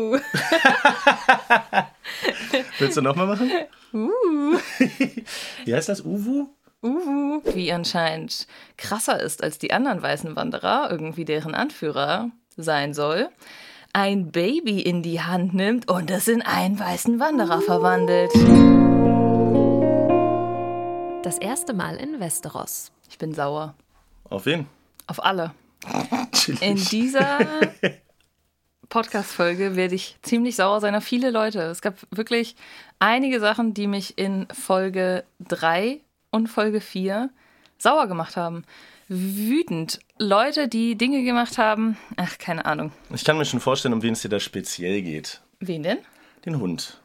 Uh. Willst du nochmal machen? Uh. Wie heißt das? Uwu? Uhu. Wie anscheinend krasser ist als die anderen weißen Wanderer, irgendwie deren Anführer sein soll, ein Baby in die Hand nimmt und es in einen weißen Wanderer verwandelt. Das erste Mal in Westeros. Ich bin sauer. Auf wen? Auf alle. In dieser Podcast-Folge werde ich ziemlich sauer sein auf viele Leute. Es gab wirklich einige Sachen, die mich in Folge 3 und Folge 4 sauer gemacht haben. Wütend. Leute, die Dinge gemacht haben. Ach, keine Ahnung. Ich kann mir schon vorstellen, um wen es dir da speziell geht. Wen denn? Den Hund.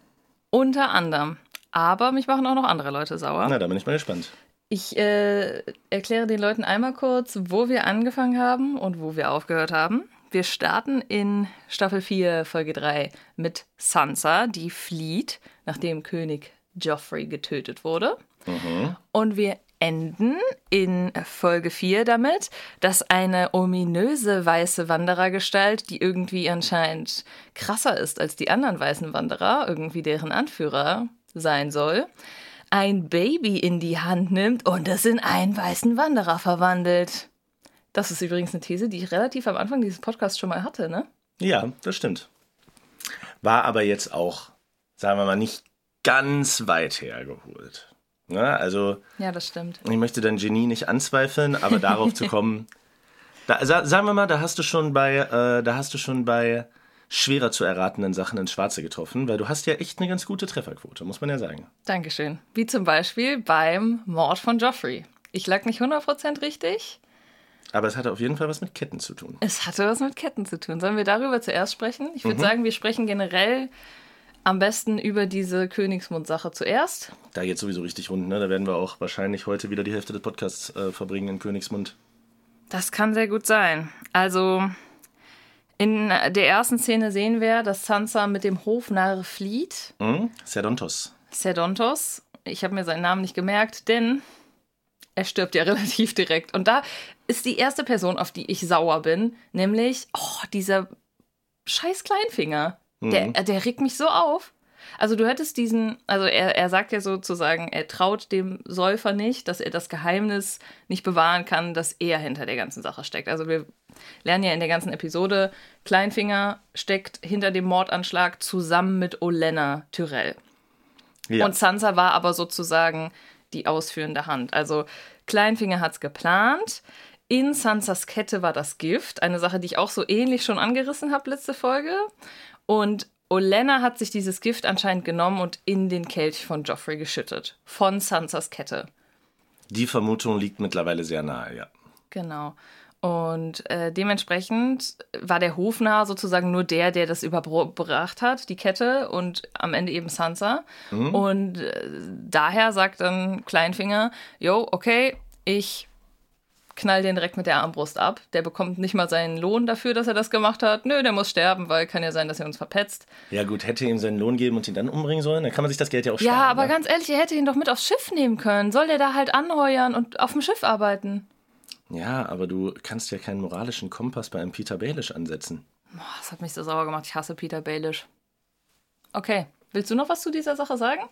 Unter anderem. Aber mich machen auch noch andere Leute sauer. Na, da bin ich mal gespannt. Ich äh, erkläre den Leuten einmal kurz, wo wir angefangen haben und wo wir aufgehört haben. Wir starten in Staffel 4, Folge 3 mit Sansa, die flieht, nachdem König Joffrey getötet wurde. Und wir enden in Folge 4 damit, dass eine ominöse weiße Wanderergestalt, die irgendwie anscheinend krasser ist als die anderen weißen Wanderer, irgendwie deren Anführer sein soll, ein Baby in die Hand nimmt und es in einen weißen Wanderer verwandelt. Das ist übrigens eine These, die ich relativ am Anfang dieses Podcasts schon mal hatte, ne? Ja, das stimmt. War aber jetzt auch, sagen wir mal, nicht ganz weit hergeholt. Ne? Also, Ja, das stimmt. ich möchte dein Genie nicht anzweifeln, aber darauf zu kommen, da, sa, sagen wir mal, da hast du schon bei, äh, da hast du schon bei schwerer zu erratenden Sachen ins Schwarze getroffen, weil du hast ja echt eine ganz gute Trefferquote, muss man ja sagen. Dankeschön. Wie zum Beispiel beim Mord von Joffrey. Ich lag nicht 100% richtig. Aber es hatte auf jeden Fall was mit Ketten zu tun. Es hatte was mit Ketten zu tun. Sollen wir darüber zuerst sprechen? Ich Mhm. würde sagen, wir sprechen generell am besten über diese Königsmund-Sache zuerst. Da geht sowieso richtig rund, ne? Da werden wir auch wahrscheinlich heute wieder die Hälfte des Podcasts äh, verbringen in Königsmund. Das kann sehr gut sein. Also, in der ersten Szene sehen wir, dass Sansa mit dem Hofnarr flieht. Hm? Serdontos. Sedontos. Ich habe mir seinen Namen nicht gemerkt, denn er stirbt ja relativ direkt. Und da ist die erste Person, auf die ich sauer bin, nämlich oh, dieser scheiß Kleinfinger. Der, der regt mich so auf. Also du hättest diesen, also er, er sagt ja sozusagen, er traut dem Säufer nicht, dass er das Geheimnis nicht bewahren kann, dass er hinter der ganzen Sache steckt. Also wir lernen ja in der ganzen Episode, Kleinfinger steckt hinter dem Mordanschlag zusammen mit Olenna Tyrell. Ja. Und Sansa war aber sozusagen die ausführende Hand. Also Kleinfinger hat es geplant. In Sansas Kette war das Gift, eine Sache, die ich auch so ähnlich schon angerissen habe letzte Folge. Und Olenna hat sich dieses Gift anscheinend genommen und in den Kelch von Joffrey geschüttet. Von Sansas Kette. Die Vermutung liegt mittlerweile sehr nahe, ja. Genau. Und äh, dementsprechend war der Hofnarr sozusagen nur der, der das überbracht hat, die Kette, und am Ende eben Sansa. Und äh, daher sagt dann Kleinfinger, jo, okay, ich knall den direkt mit der Armbrust ab. Der bekommt nicht mal seinen Lohn dafür, dass er das gemacht hat. Nö, der muss sterben, weil kann ja sein, dass er uns verpetzt. Ja gut, hätte ihm seinen Lohn geben und ihn dann umbringen sollen, dann kann man sich das Geld ja auch sparen. Ja, aber ne? ganz ehrlich, er hätte ihn doch mit aufs Schiff nehmen können. Soll der da halt anheuern und auf dem Schiff arbeiten? Ja, aber du kannst ja keinen moralischen Kompass bei einem Peter Baelish ansetzen. Boah, das hat mich so sauer gemacht. Ich hasse Peter Baelish. Okay, willst du noch was zu dieser Sache sagen?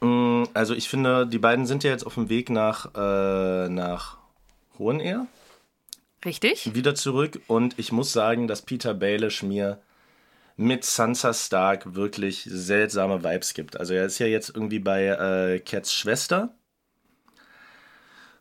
Mm, Also ich finde, die beiden sind ja jetzt auf dem Weg nach, äh, nach Hohenehr Richtig. wieder zurück und ich muss sagen, dass Peter Baelish mir mit Sansa Stark wirklich seltsame Vibes gibt. Also er ist ja jetzt irgendwie bei äh, Cats Schwester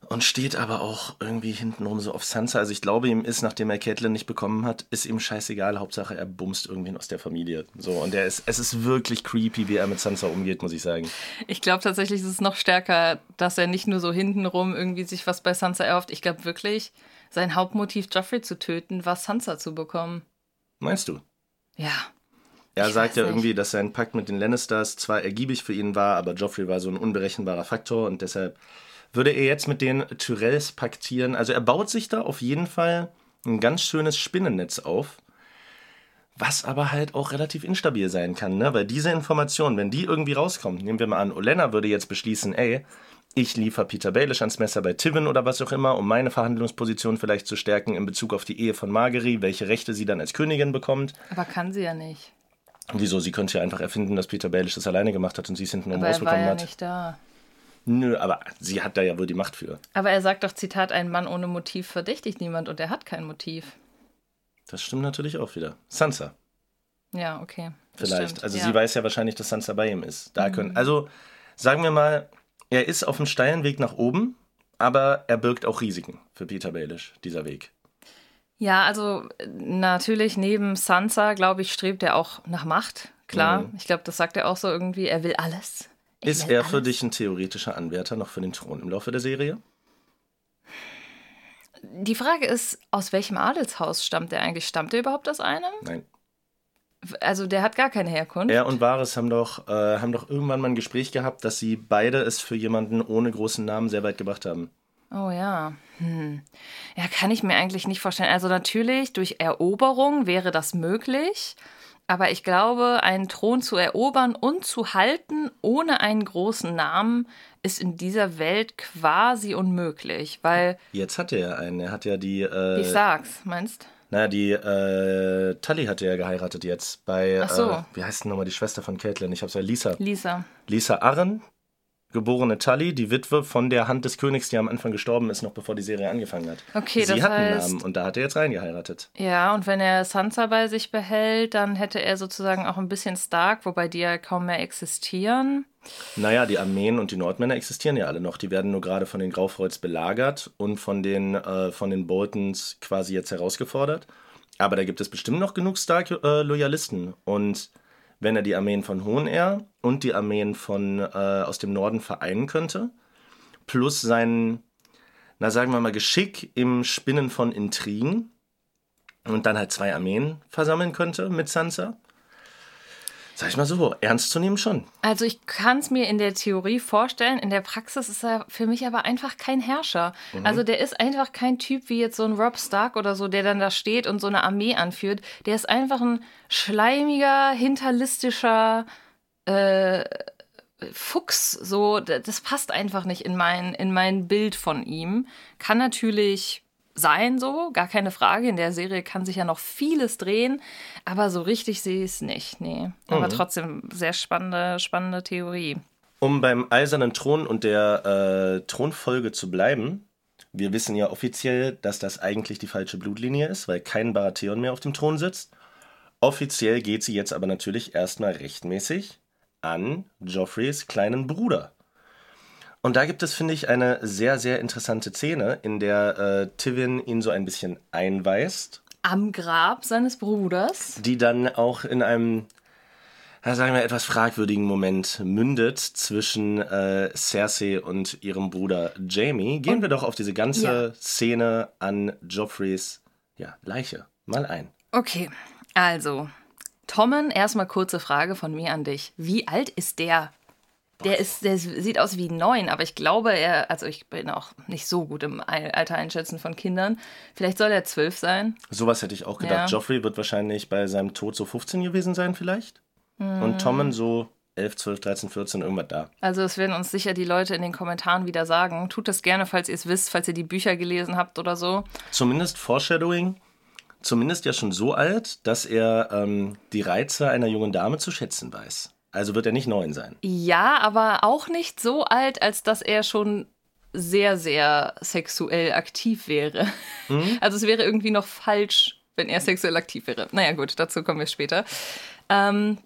und steht aber auch irgendwie hintenrum so auf Sansa. Also ich glaube, ihm ist, nachdem er Catelyn nicht bekommen hat, ist ihm scheißegal. Hauptsache, er bumst irgendwen aus der Familie. So, und er ist, es ist wirklich creepy, wie er mit Sansa umgeht, muss ich sagen. Ich glaube tatsächlich ist es noch stärker, dass er nicht nur so hintenrum irgendwie sich was bei Sansa erhofft. Ich glaube wirklich, sein Hauptmotiv, Joffrey zu töten, war Sansa zu bekommen. Meinst du? Ja. Er Ich sagt ja nicht. irgendwie, dass sein Pakt mit den Lannisters zwar ergiebig für ihn war, aber Joffrey war so ein unberechenbarer Faktor und deshalb würde er jetzt mit den Tyrells paktieren. Also er baut sich da auf jeden Fall ein ganz schönes Spinnennetz auf, was aber halt auch relativ instabil sein kann, ne? Weil diese Information, wenn die irgendwie rauskommt, nehmen wir mal an, Olenna würde jetzt beschließen, ey, ich liefere Peter Baelish ans Messer bei Tivin oder was auch immer, um meine Verhandlungsposition vielleicht zu stärken in Bezug auf die Ehe von Margery, welche Rechte sie dann als Königin bekommt. Aber kann sie ja nicht. Wieso? Sie könnte ja einfach erfinden, dass Peter Baelish das alleine gemacht hat und sie es hinten Aber er war ja hat. nicht da. Nö, aber sie hat da ja wohl die Macht für. Aber er sagt doch, Zitat, ein Mann ohne Motiv verdächtigt niemand und er hat kein Motiv. Das stimmt natürlich auch wieder. Sansa, Ja, okay. vielleicht. stimmt, Also ja. Mhm. sie weiß ja wahrscheinlich, dass Sansa bei ihm ist. Da können, also sagen wir mal, er ist auf einem steilen Weg nach oben, aber er birgt auch Risiken für Peter Baelish, dieser Weg. Ja, also natürlich neben Sansa, glaube ich, strebt er auch nach Macht. Klar, ich glaube, das sagt er auch so irgendwie. Er will alles. Ist er für dich ein theoretischer Anwärter noch für den Thron im Laufe der Serie? Die Frage ist, aus welchem Adelshaus stammt er eigentlich? Stammt er überhaupt aus einem? Nein. Also der hat gar keine Herkunft. Er und Varys haben doch, äh, haben doch irgendwann mal ein Gespräch gehabt, dass sie beide es für jemanden ohne großen Namen sehr weit gebracht haben. Oh ja. Hm. Ja, kann ich mir eigentlich nicht vorstellen. Also natürlich, durch Eroberung wäre das möglich. Aber ich glaube, einen Thron zu erobern und zu halten ohne einen großen Namen ist in dieser Welt quasi unmöglich. Weil, Jetzt hat er ja einen. Er hat ja die, äh, ich sag's, meinst naja, die äh, Tully hat er ja geheiratet jetzt bei, Ach so. äh, wie heißt denn nochmal die Schwester von Caitlin? Ich hab's ja, Lisa. Lisa. Lisa Arren, geborene Tully, die Witwe von der Hand des Königs, die am Anfang gestorben ist, noch bevor die Serie angefangen hat. Okay, Sie das hat einen heißt- Namen und da hat er jetzt reingeheiratet. Ja, und wenn er Sansa bei sich behält, dann hätte er sozusagen auch ein bisschen Stark, wobei die ja kaum mehr existieren. Naja, die Armeen und die Nordmänner existieren ja alle noch. Die werden nur gerade von den Graufreuds belagert und von den, äh, von den Boltons quasi jetzt herausgefordert. Aber da gibt es bestimmt noch genug Stark-Loyalisten. und wenn er die Armeen von Hohenair und die Armeen von, äh, aus dem Norden vereinen könnte, plus sein, na sagen wir mal, Geschick im Spinnen von Intrigen und dann halt zwei Armeen versammeln könnte mit Sansa, sag ich mal so, ernst zu nehmen schon. Also ich kann es mir in der Theorie vorstellen, in der Praxis ist er für mich aber einfach kein Herrscher. Also der ist einfach kein Typ wie jetzt so ein Rob Stark oder so, der dann da steht und so eine Armee anführt. Der ist einfach ein schleimiger, hinterlistischer äh, Fuchs. So, das passt einfach nicht in mein, in mein Bild von ihm. Kann natürlich sein so, gar keine Frage. In der Serie kann sich ja noch vieles drehen, aber so richtig sehe ich es nicht. Nee. Aber trotzdem sehr spannende, spannende Theorie. Um beim Eisernen Thron und der äh, Thronfolge zu bleiben, wir wissen ja offiziell, dass das eigentlich die falsche Blutlinie ist, weil kein Baratheon mehr auf dem Thron sitzt. Offiziell geht sie jetzt aber natürlich erstmal rechtmäßig an Joffreys kleinen Bruder. Und da gibt es, finde ich, eine sehr, sehr interessante Szene, in der äh, Tivin ihn so ein bisschen einweist Am Grab seines Bruders. die dann auch in einem, sagen wir, etwas fragwürdigen Moment mündet zwischen äh, Cersei und ihrem Bruder Jamie. Gehen wir doch auf diese ganze Ja. Szene an Joffreys ja, Leiche mal ein. Okay, also, Tommen, erstmal kurze Frage von mir an dich. Wie alt ist der? Der, ist, der sieht aus wie neun, aber ich glaube, er, also ich bin auch nicht so gut im Al- Alter einschätzen von Kindern. Vielleicht soll er zwölf sein. Sowas hätte ich auch gedacht. Ja. Joffrey wird wahrscheinlich bei seinem Tod so 15 gewesen sein vielleicht. Mhm. Und Tommen so 11, 12, 13, 14, irgendwas da. Also, das werden uns sicher die Leute in den Kommentaren wieder sagen. Tut das gerne, falls ihr es wisst, falls ihr die Bücher gelesen habt oder so. Zumindest Foreshadowing, zumindest ja schon so alt, dass er ähm, die Reize einer jungen Dame zu schätzen weiß. Also wird er nicht neun sein. Ja, aber auch nicht so alt, als dass er schon sehr, sehr sexuell aktiv wäre. Also es wäre irgendwie noch falsch, wenn er sexuell aktiv wäre. Naja gut, dazu kommen wir später. Ähm,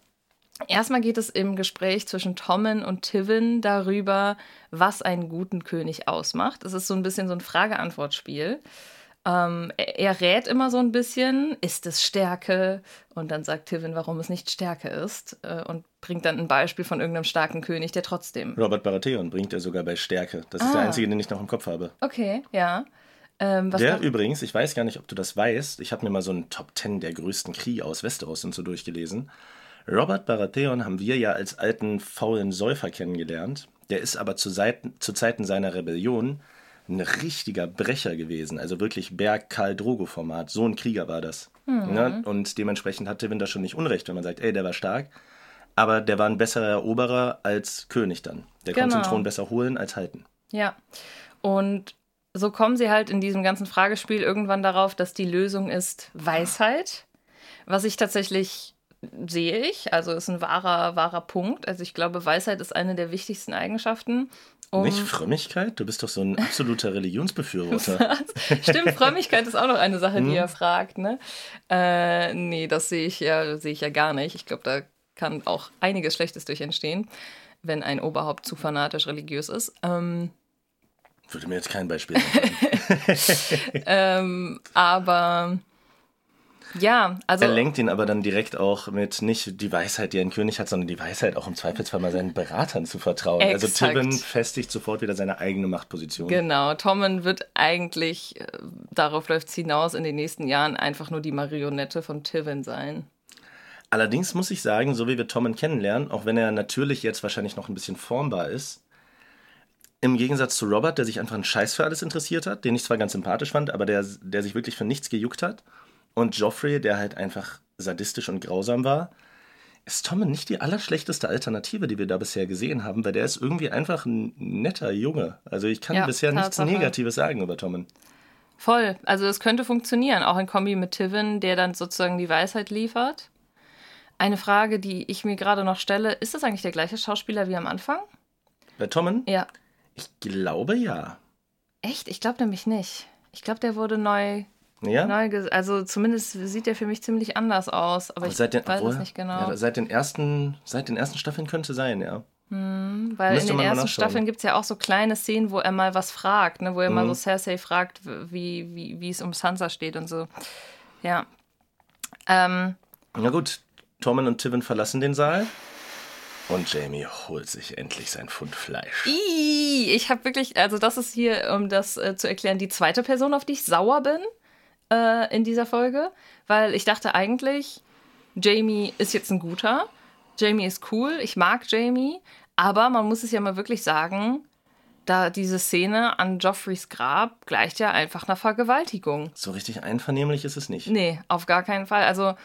erstmal geht es im Gespräch zwischen Tommen und Tivin darüber, was einen guten König ausmacht. Es ist so ein bisschen so ein Frage-Antwort-Spiel. Ähm, er, rät immer so ein bisschen, ist es Stärke? Und dann sagt Tivin, warum es nicht Stärke ist. Äh, und bringt dann ein Beispiel von irgendeinem starken König, der trotzdem. Robert Baratheon bringt er sogar bei Stärke. Das ist der Ah. einzige, den ich noch im Kopf habe. Okay, ja. Ähm, Der übrigens, ich weiß gar nicht, ob du das weißt, ich habe mir mal so einen Top 10 der größten Kriege aus Westeros und so durchgelesen. Robert Baratheon haben wir ja als alten faulen Säufer kennengelernt. Der ist aber zu, Seiten, zu Zeiten seiner Rebellion ein richtiger Brecher gewesen. Also wirklich Berg-Karl-Drogo-Format. So ein Krieger war das. Mhm. Ne? Und dementsprechend hat Tywin da schon nicht unrecht, wenn man sagt, ey, der war stark. Aber der war ein besserer Eroberer als König dann. Der konnte den Genau. Thron besser holen als halten. Ja. Und so kommen sie halt in diesem ganzen Fragespiel irgendwann darauf, dass die Lösung ist Weisheit. Was ich tatsächlich sehe ich. Also ist ein wahrer, wahrer Punkt. Also ich glaube, Weisheit ist eine der wichtigsten Eigenschaften. Um Nicht Frömmigkeit? Du bist doch so ein absoluter Religionsbefürworter. Stimmt, Frömmigkeit ist auch noch eine Sache, die hm. er fragt, ne? Äh, nee, das sehe ich ja, sehe ich ja gar nicht. Ich glaube, da kann auch einiges Schlechtes durch entstehen, wenn ein Oberhaupt zu fanatisch religiös ist. Ähm, Würde mir jetzt kein Beispiel ähm, aber ja, also. Er lenkt ihn aber dann direkt auch mit nicht die Weisheit, die ein König hat, sondern die Weisheit auch im Zweifelsfall mal seinen Beratern zu vertrauen. Also Exakt. Also Tywin festigt sofort wieder seine eigene Machtposition. Genau, Tommen wird eigentlich, äh, darauf läuft es hinaus, in den nächsten Jahren einfach nur die Marionette von Tywin sein. Allerdings muss ich sagen, so wie wir Tommen kennenlernen, auch wenn er natürlich jetzt wahrscheinlich noch ein bisschen formbar ist, im Gegensatz zu Robert, der sich einfach einen Scheiß für alles interessiert hat, den ich zwar ganz sympathisch fand, aber der, der sich wirklich für nichts gejuckt hat, und Joffrey, der halt einfach sadistisch und grausam war, ist Tommen nicht die allerschlechteste Alternative, die wir da bisher gesehen haben, weil der ist irgendwie einfach ein netter Junge. Also ich kann ja, bisher Tatsache. nichts Negatives sagen über Tommen. Voll. Also das könnte funktionieren, auch in Kombi mit Tivin, der dann sozusagen die Weisheit liefert. Eine Frage, die ich mir gerade noch stelle, ist das eigentlich der gleiche Schauspieler wie am Anfang? Bei Tommen? Ja. Ich glaube ja. Echt? Ich glaube nämlich nicht. Ich glaube, der wurde neu ja? Neu, also zumindest sieht der für mich ziemlich anders aus, aber, aber ich den, weiß obwohl, es nicht genau. Ja, seit, den ersten, seit den ersten Staffeln könnte sein, ja. Hm, weil Müsste in den ersten Staffeln gibt es ja auch so kleine Szenen, wo er mal was fragt, ne? wo er mhm. mal so Cersei fragt, wie, wie, wie es um Sansa steht und so. Ja. Ähm, Na gut, Tommen und Tivin verlassen den Saal. Und Jamie holt sich endlich sein Pfund Fleisch. ich habe wirklich, also das ist hier, um das äh, zu erklären, die zweite Person, auf die ich sauer bin äh, in dieser Folge, weil ich dachte eigentlich, Jamie ist jetzt ein guter. Jamie ist cool, ich mag Jamie, aber man muss es ja mal wirklich sagen, da diese Szene an Joffreys Grab gleicht ja einfach einer Vergewaltigung. So richtig einvernehmlich ist es nicht. Nee, auf gar keinen Fall. Also,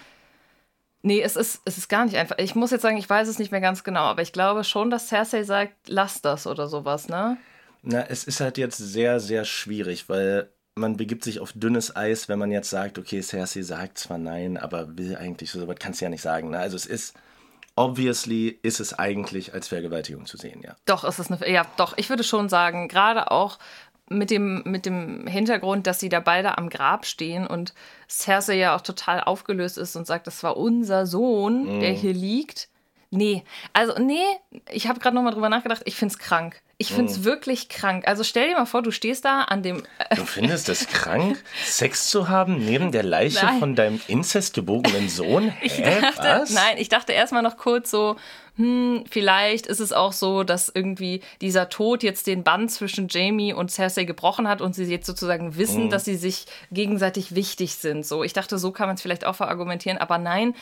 nee, es ist, es ist gar nicht einfach. Ich muss jetzt sagen, ich weiß es nicht mehr ganz genau, aber ich glaube schon, dass Cersei sagt, lass das oder sowas, ne? Na, es ist halt jetzt sehr, sehr schwierig, weil man begibt sich auf dünnes Eis, wenn man jetzt sagt, okay, Cersei sagt zwar nein, aber will eigentlich so, was kannst du ja nicht sagen. Ne? Also es ist, obviously ist es eigentlich als Vergewaltigung zu sehen, ja. Doch, ist es eine, ja, doch, ich würde schon sagen, gerade auch mit dem, mit dem Hintergrund, dass sie da beide am Grab stehen und Cersei ja auch total aufgelöst ist und sagt, das war unser Sohn, mm. der hier liegt. Nee, also nee, ich habe gerade nochmal drüber nachgedacht, ich finde es krank. Ich finde es hm. wirklich krank. Also stell dir mal vor, du stehst da an dem. Äh du findest es krank, Sex zu haben neben der Leiche nein. von deinem inzestgebogenen Sohn? Hä? Ich dachte, Was? Nein, ich dachte erstmal noch kurz so, hm, vielleicht ist es auch so, dass irgendwie dieser Tod jetzt den Band zwischen Jamie und Cersei gebrochen hat und sie jetzt sozusagen wissen, hm. dass sie sich gegenseitig wichtig sind. So, ich dachte, so kann man es vielleicht auch verargumentieren, aber nein,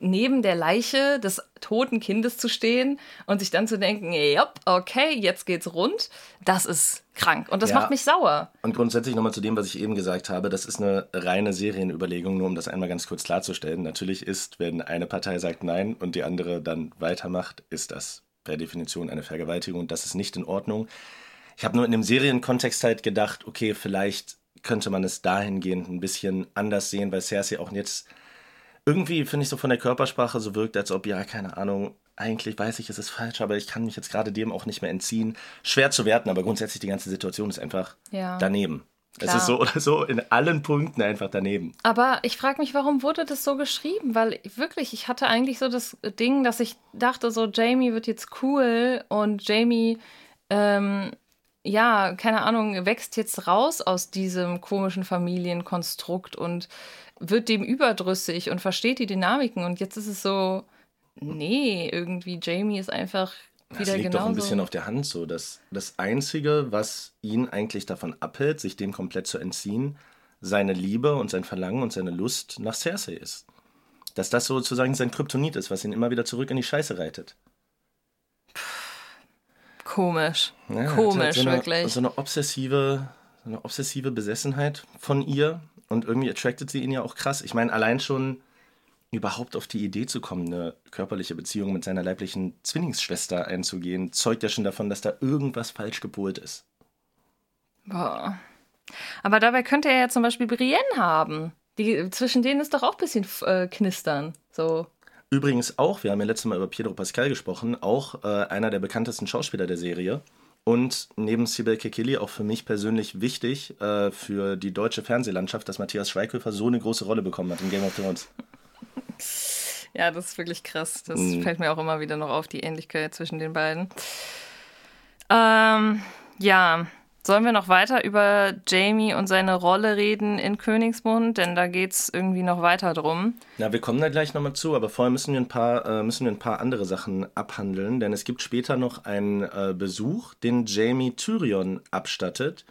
neben der Leiche des toten Kindes zu stehen und sich dann zu denken, ja, okay, jetzt geht's rund, das ist krank und das ja. macht mich sauer. Und grundsätzlich nochmal zu dem, was ich eben gesagt habe, das ist eine reine Serienüberlegung, nur um das einmal ganz kurz klarzustellen. Natürlich ist, wenn eine Partei sagt Nein und die andere dann weitermacht, ist das per Definition eine Vergewaltigung und das ist nicht in Ordnung. Ich habe nur in dem Serienkontext halt gedacht, okay, vielleicht könnte man es dahingehend ein bisschen anders sehen, weil Cersei auch jetzt irgendwie finde ich so von der Körpersprache so wirkt, als ob, ja, keine Ahnung, eigentlich weiß ich, es ist falsch, aber ich kann mich jetzt gerade dem auch nicht mehr entziehen. Schwer zu werten, aber grundsätzlich die ganze Situation ist einfach ja. daneben. Klar. Es ist so oder so in allen Punkten einfach daneben. Aber ich frage mich, warum wurde das so geschrieben? Weil wirklich, ich hatte eigentlich so das Ding, dass ich dachte, so Jamie wird jetzt cool und Jamie, ähm, ja, keine Ahnung, wächst jetzt raus aus diesem komischen Familienkonstrukt und wird dem überdrüssig und versteht die Dynamiken. Und jetzt ist es so, nee, irgendwie Jamie ist einfach wieder. Das liegt doch ein bisschen auf der Hand so, dass das Einzige, was ihn eigentlich davon abhält, sich dem komplett zu entziehen, seine Liebe und sein Verlangen und seine Lust nach Cersei ist. Dass das sozusagen sein Kryptonit ist, was ihn immer wieder zurück in die Scheiße reitet. Komisch. Ja, Komisch, so eine, wirklich. So eine obsessive, so eine obsessive Besessenheit von ihr, und irgendwie attracted sie ihn ja auch krass. Ich meine, allein schon überhaupt auf die Idee zu kommen, eine körperliche Beziehung mit seiner leiblichen Zwillingsschwester einzugehen, zeugt ja schon davon, dass da irgendwas falsch gepolt ist. Boah. Aber dabei könnte er ja zum Beispiel Brienne haben. Die, zwischen denen ist doch auch ein bisschen äh, knistern. So. Übrigens auch, wir haben ja letztes Mal über Pedro Pascal gesprochen, auch äh, einer der bekanntesten Schauspieler der Serie. Und neben Sibel Kekili auch für mich persönlich wichtig äh, für die deutsche Fernsehlandschaft, dass Matthias Schweighöfer so eine große Rolle bekommen hat in Game of Thrones. Ja, das ist wirklich krass. Das mhm. fällt mir auch immer wieder noch auf, die Ähnlichkeit zwischen den beiden. Ähm, ja, Sollen wir noch weiter über Jamie und seine Rolle reden in Königsmund? Denn da geht es irgendwie noch weiter drum. Na, wir kommen da gleich nochmal zu, aber vorher müssen wir, ein paar, äh, müssen wir ein paar andere Sachen abhandeln, denn es gibt später noch einen äh, Besuch, den Jamie Tyrion abstattet.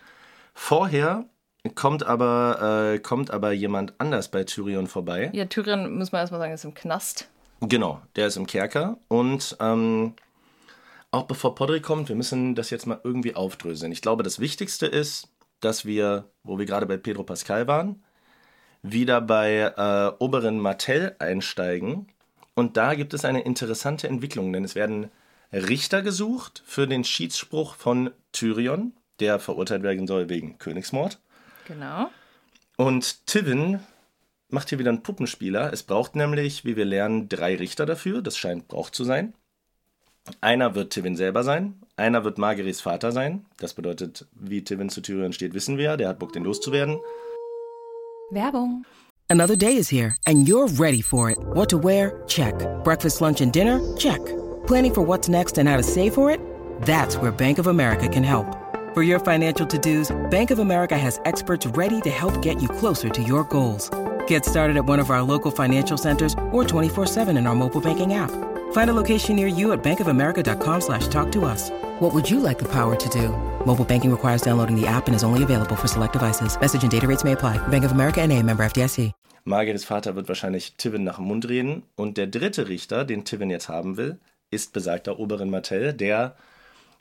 Vorher kommt aber, äh, kommt aber jemand anders bei Tyrion vorbei. Ja, Tyrion, muss man erstmal sagen, ist im Knast. Genau, der ist im Kerker und ähm, auch bevor Podrick kommt, wir müssen das jetzt mal irgendwie aufdröseln. Ich glaube, das Wichtigste ist, dass wir, wo wir gerade bei Pedro Pascal waren, wieder bei äh, Oberin Martell einsteigen. Und da gibt es eine interessante Entwicklung, denn es werden Richter gesucht für den Schiedsspruch von Tyrion, der verurteilt werden soll wegen Königsmord. Genau. Und Tivin macht hier wieder einen Puppenspieler. Es braucht nämlich, wie wir lernen, drei Richter dafür. Das scheint braucht zu sein. Einer wird Tivin selber sein, einer wird Margeris Vater sein. Das bedeutet, wie Tivin zu Tyrion steht, wissen wir. Der hat Bock, den loszuwerden. Werbung. Another day is here and you're ready for it. What to wear? Check. Breakfast, lunch and dinner? Check. Planning for what's next and how to save for it? That's where Bank of America can help. For your financial to-dos, Bank of America has experts ready to help get you closer to your goals. Get started at one of our local financial centers or 24-7 in our mobile banking app. Find a location near you at bankofamerica.com slash talk to us. What would you like the power to do? Mobile banking requires downloading the app and is only available for select devices. Message and data rates may apply. Bank of America and a member FDIC. Margares Vater wird wahrscheinlich Tivin nach dem Mund reden. Und der dritte Richter, den Tivin jetzt haben will, ist besagter Oberin Martell, der,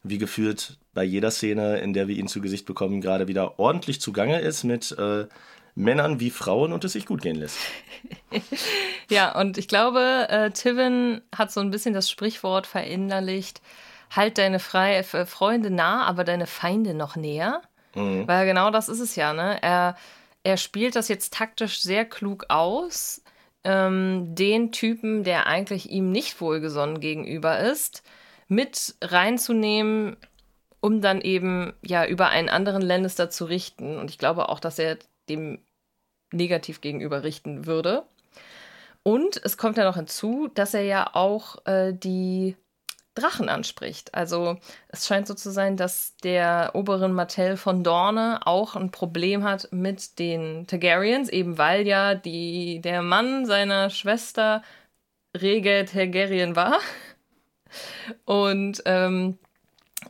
wie gefühlt bei jeder Szene, in der wir ihn zu Gesicht bekommen, gerade wieder ordentlich zugange ist mit... Äh, Männern wie Frauen und es sich gut gehen lässt. ja, und ich glaube, äh, Tivin hat so ein bisschen das Sprichwort verinnerlicht, halt deine Fre äh, Freunde nah, aber deine Feinde noch näher. Mhm. Weil genau das ist es ja, ne? Er, er spielt das jetzt taktisch sehr klug aus, ähm, den Typen, der eigentlich ihm nicht wohlgesonnen gegenüber ist, mit reinzunehmen, um dann eben ja über einen anderen Lannister zu richten. Und ich glaube auch, dass er dem negativ gegenüber richten würde. Und es kommt ja noch hinzu, dass er ja auch äh, die Drachen anspricht. Also es scheint so zu sein, dass der Oberin Martell von Dorne auch ein Problem hat mit den Targaryens, eben weil ja die, der Mann seiner Schwester Rege Targaryen war. Und ähm,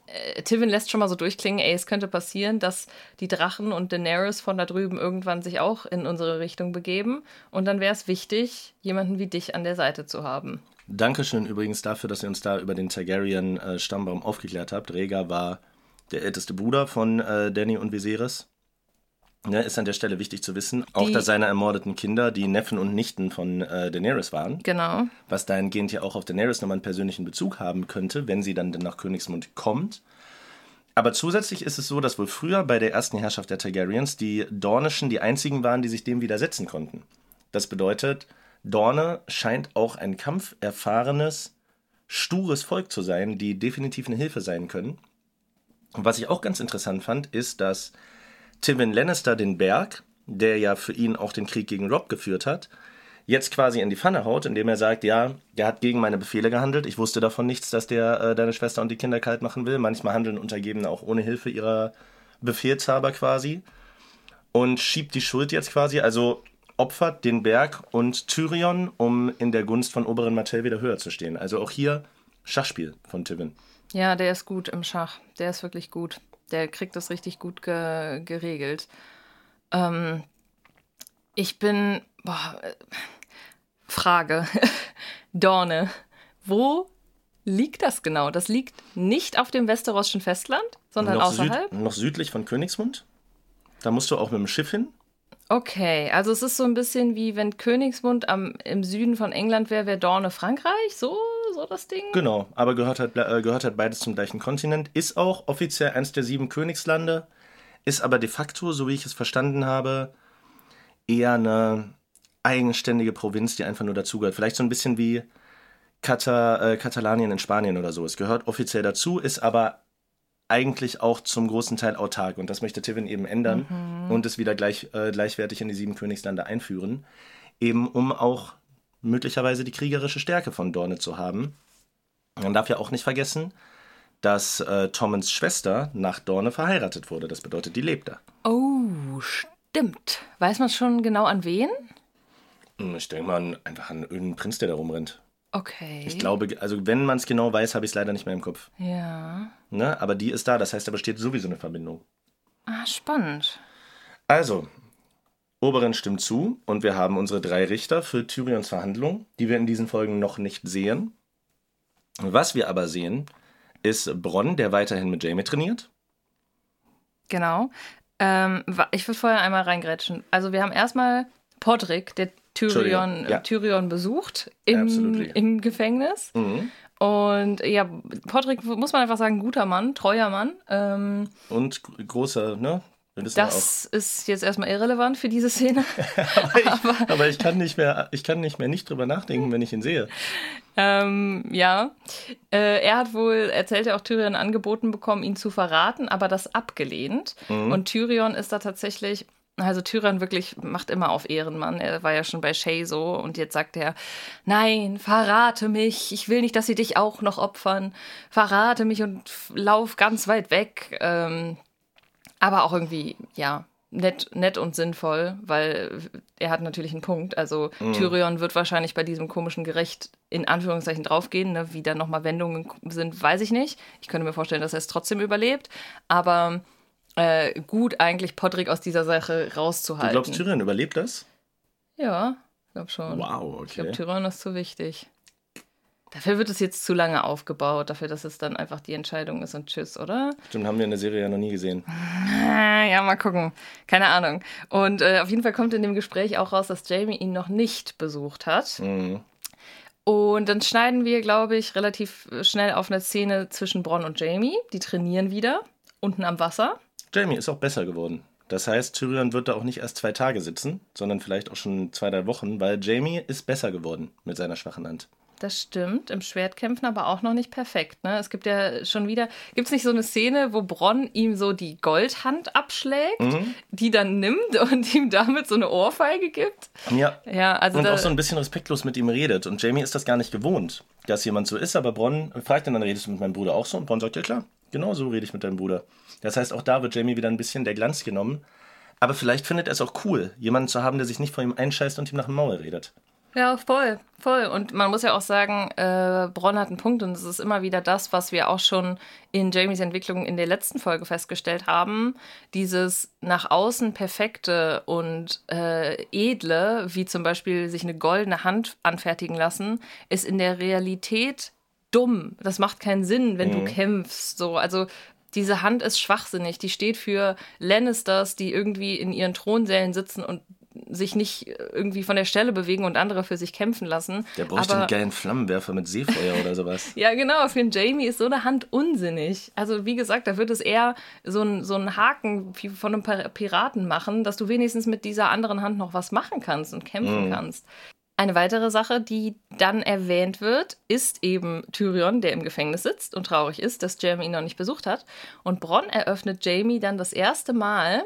äh, Tivin lässt schon mal so durchklingen, ey, es könnte passieren, dass die Drachen und Daenerys von da drüben irgendwann sich auch in unsere Richtung begeben. Und dann wäre es wichtig, jemanden wie dich an der Seite zu haben. Dankeschön übrigens dafür, dass ihr uns da über den Targaryen-Stammbaum äh, aufgeklärt habt. Rhaegar war der älteste Bruder von äh, Danny und Viserys. Ja, ist an der Stelle wichtig zu wissen. Auch, die, dass seine ermordeten Kinder die Neffen und Nichten von äh, Daenerys waren. Genau. Was dahingehend ja auch auf Daenerys nochmal einen persönlichen Bezug haben könnte, wenn sie dann nach Königsmund kommt. Aber zusätzlich ist es so, dass wohl früher bei der ersten Herrschaft der Targaryens die Dornischen die einzigen waren, die sich dem widersetzen konnten. Das bedeutet, Dorne scheint auch ein kampferfahrenes, stures Volk zu sein, die definitiv eine Hilfe sein können. Und was ich auch ganz interessant fand, ist, dass Tywin Lannister den Berg, der ja für ihn auch den Krieg gegen Rob geführt hat, jetzt quasi in die Pfanne haut, indem er sagt, ja, der hat gegen meine Befehle gehandelt. Ich wusste davon nichts, dass der äh, deine Schwester und die Kinder kalt machen will. Manchmal handeln Untergebene auch ohne Hilfe ihrer Befehlshaber quasi. Und schiebt die Schuld jetzt quasi, also opfert den Berg und Tyrion, um in der Gunst von Oberin Martell wieder höher zu stehen. Also auch hier Schachspiel von Tywin. Ja, der ist gut im Schach. Der ist wirklich gut. Der kriegt das richtig gut ge geregelt. Ähm, ich bin. Boah, Frage. Dorne. Wo liegt das genau? Das liegt nicht auf dem westeroschen Festland, sondern noch außerhalb? Süd, noch südlich von Königsmund. Da musst du auch mit dem Schiff hin. Okay, also es ist so ein bisschen wie wenn Königsmund am, im Süden von England wäre, wäre Dorne Frankreich, so, so das Ding? Genau, aber gehört halt, äh, gehört halt beides zum gleichen Kontinent, ist auch offiziell eins der sieben Königslande, ist aber de facto, so wie ich es verstanden habe, eher eine eigenständige Provinz, die einfach nur dazugehört. Vielleicht so ein bisschen wie Kata, äh, Katalanien in Spanien oder so. Es gehört offiziell dazu, ist aber eigentlich auch zum großen Teil autark. Und das möchte Tivin eben ändern und es wieder gleich, äh, gleichwertig in die sieben Königslande einführen. Eben um auch möglicherweise die kriegerische Stärke von Dorne zu haben. Man darf ja auch nicht vergessen, dass äh, Tommens Schwester nach Dorne verheiratet wurde. Das bedeutet, die lebt da. Oh, stimmt. Weiß man schon genau an wen? Hm, Ich denke mal einfach an irgendeinen Prinz, der da rumrennt. Okay. Ich glaube, also wenn man es genau weiß, habe ich es leider nicht mehr im Kopf. Ja. Ne? Aber die ist da, das heißt, da besteht sowieso eine Verbindung. Ah, spannend. Also, Oberin stimmt zu und wir haben unsere drei Richter für Tyrions Verhandlung, die wir in diesen Folgen noch nicht sehen. Was wir aber sehen, ist Bronn, der weiterhin mit Jamie trainiert. Genau. Ähm, ich würde vorher einmal reingrätschen. Also wir haben erstmal Podrick, der Tyrion, ja. Tyrion besucht im, im Gefängnis. Mhm. Und ja, Podrick, muss man einfach sagen, guter Mann, treuer Mann. Ähm, Und gr- großer, ne? Das ist jetzt erstmal irrelevant für diese Szene. Aber ich, aber ich kann nicht mehr, ich kann nicht mehr nicht drüber nachdenken, wenn ich ihn sehe. Ähm, ja, äh, er hat wohl, erzählt er auch Tyrion angeboten bekommen, ihn zu verraten, aber das abgelehnt. Und Tyrion ist da tatsächlich, also Tyrion wirklich macht immer auf Ehrenmann. Er war ja schon bei Shay so und jetzt sagt er, nein, verrate mich, ich will nicht, dass sie dich auch noch opfern. Verrate mich und lauf ganz weit weg. Ähm, aber auch irgendwie, ja, nett, nett und sinnvoll, weil er hat natürlich einen Punkt. Also Tyrion wird wahrscheinlich bei diesem komischen Gericht in Anführungszeichen draufgehen. Ne? Wie da nochmal Wendungen sind, weiß ich nicht. Ich könnte mir vorstellen, dass er es trotzdem überlebt. Aber äh, gut, eigentlich Podrick aus dieser Sache Du rauszuhalten. glaubst, Tyrion überlebt das? Ja, ich glaube schon. Wow, Ich glaube, okay. Tyrion ist zu wichtig. Dafür wird es jetzt zu lange aufgebaut, dafür, dass es dann einfach die Entscheidung ist und tschüss, oder? Stimmt, haben wir in der Serie ja noch nie gesehen. Ja, mal gucken. Keine Ahnung. Und äh, auf jeden Fall kommt in dem Gespräch auch raus, dass Jamie ihn noch nicht besucht hat. Mhm. Und dann schneiden wir, glaube ich, relativ schnell auf eine Szene zwischen Bronn und Jamie. Die trainieren wieder unten am Wasser. Jamie ist auch besser geworden. Das heißt, Tyrion wird da auch nicht erst zwei Tage sitzen, sondern vielleicht auch schon zwei, drei Wochen, weil Jamie ist besser geworden mit seiner schwachen Hand. Das stimmt, im Schwertkämpfen aber auch noch nicht perfekt. Ne? Es gibt ja schon wieder, gibt es nicht so eine Szene, wo Bronn ihm so die Goldhand abschlägt, die dann nimmt und ihm damit so eine Ohrfeige gibt? Ja. Ja, also Und auch so ein bisschen respektlos mit ihm redet. Und Jamie ist das gar nicht gewohnt, dass jemand so ist, aber Bronn fragt ihn dann, redest du mit meinem Bruder auch so? Und Bronn sagt, ja klar, genau so rede ich mit deinem Bruder. Das heißt, auch da wird Jamie wieder ein bisschen der Glanz genommen. Aber vielleicht findet er es auch cool, jemanden zu haben, der sich nicht vor ihm einscheißt und ihm nach dem Maul redet. Ja, voll, voll. Und man muss ja auch sagen, äh, Bronn hat einen Punkt und es ist immer wieder das, was wir auch schon in Jamies Entwicklung in der letzten Folge festgestellt haben. Dieses nach außen perfekte und äh, edle, wie zum Beispiel sich eine goldene Hand anfertigen lassen, ist in der Realität dumm. Das macht keinen Sinn, wenn du kämpfst. So, also diese Hand ist schwachsinnig. Die steht für Lannisters, die irgendwie in ihren Thronsälen sitzen und sich nicht irgendwie von der Stelle bewegen und andere für sich kämpfen lassen. Der bräuchte Aber einen geilen Flammenwerfer mit Seefeuer oder sowas. ja, genau, für den Jamie ist so eine Hand unsinnig. Also, wie gesagt, da wird es eher so ein, so ein Haken wie von einem Pir- Piraten machen, dass du wenigstens mit dieser anderen Hand noch was machen kannst und kämpfen kannst. Eine weitere Sache, die dann erwähnt wird, ist eben Tyrion, der im Gefängnis sitzt und traurig ist, dass Jamie ihn noch nicht besucht hat. Und Bronn eröffnet Jamie dann das erste Mal,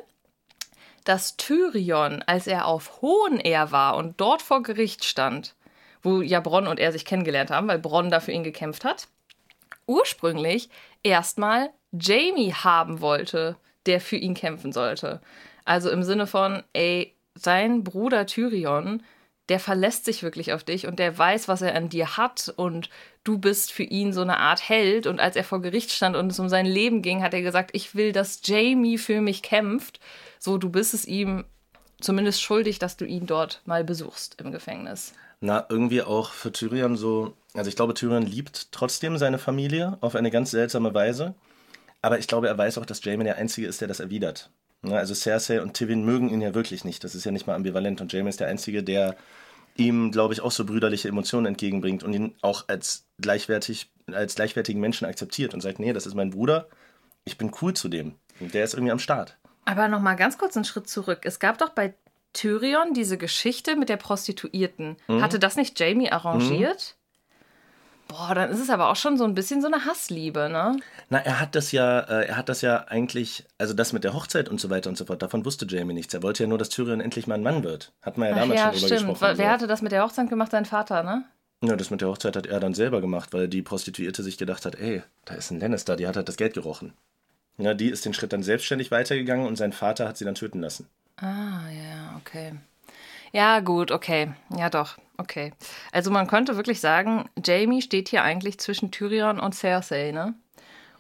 dass Tyrion, als er auf Hohenehr war und dort vor Gericht stand, wo ja Bronn und er sich kennengelernt haben, weil Bronn da für ihn gekämpft hat, ursprünglich erstmal Jamie haben wollte, der für ihn kämpfen sollte. Also im Sinne von, ey, sein Bruder Tyrion, der verlässt sich wirklich auf dich und der weiß, was er an dir hat und du bist für ihn so eine Art Held. Und als er vor Gericht stand und es um sein Leben ging, hat er gesagt, ich will, dass Jamie für mich kämpft. So, du bist es ihm zumindest schuldig, dass du ihn dort mal besuchst im Gefängnis. Na, irgendwie auch für Tyrion so. Also, ich glaube, Tyrion liebt trotzdem seine Familie auf eine ganz seltsame Weise. Aber ich glaube, er weiß auch, dass Jaime der Einzige ist, der das erwidert. Na, also, Cersei und Tywin mögen ihn ja wirklich nicht. Das ist ja nicht mal ambivalent. Und Jaime ist der Einzige, der ihm, glaube ich, auch so brüderliche Emotionen entgegenbringt und ihn auch als gleichwertig, als gleichwertigen Menschen akzeptiert und sagt, nee, das ist mein Bruder, ich bin cool zu dem. Und der ist irgendwie am Start. Aber noch mal ganz kurz einen Schritt zurück. Es gab doch bei Tyrion diese Geschichte mit der Prostituierten. Hatte das nicht Jamie arrangiert? Boah, dann ist es aber auch schon so ein bisschen so eine Hassliebe, ne? Na, er hat das ja, äh, er hat das ja eigentlich, also das mit der Hochzeit und so weiter und so fort, davon wusste Jamie nichts. Er wollte ja nur, dass Tyrion endlich mal ein Mann wird. Hat man ja Ach damals ja, schon drüber stimmt. gesprochen. Wer so. hatte das mit der Hochzeit gemacht? Sein Vater, ne? Ja, das mit der Hochzeit hat er dann selber gemacht, weil die Prostituierte sich gedacht hat, ey, da ist ein Lannister, die hat halt das Geld gerochen. Ja, die ist den Schritt dann selbstständig weitergegangen und sein Vater hat sie dann töten lassen. Ah, ja, okay. Ja, gut, okay. Ja, doch, okay. Also man könnte wirklich sagen, Jamie steht hier eigentlich zwischen Tyrion und Cersei, ne?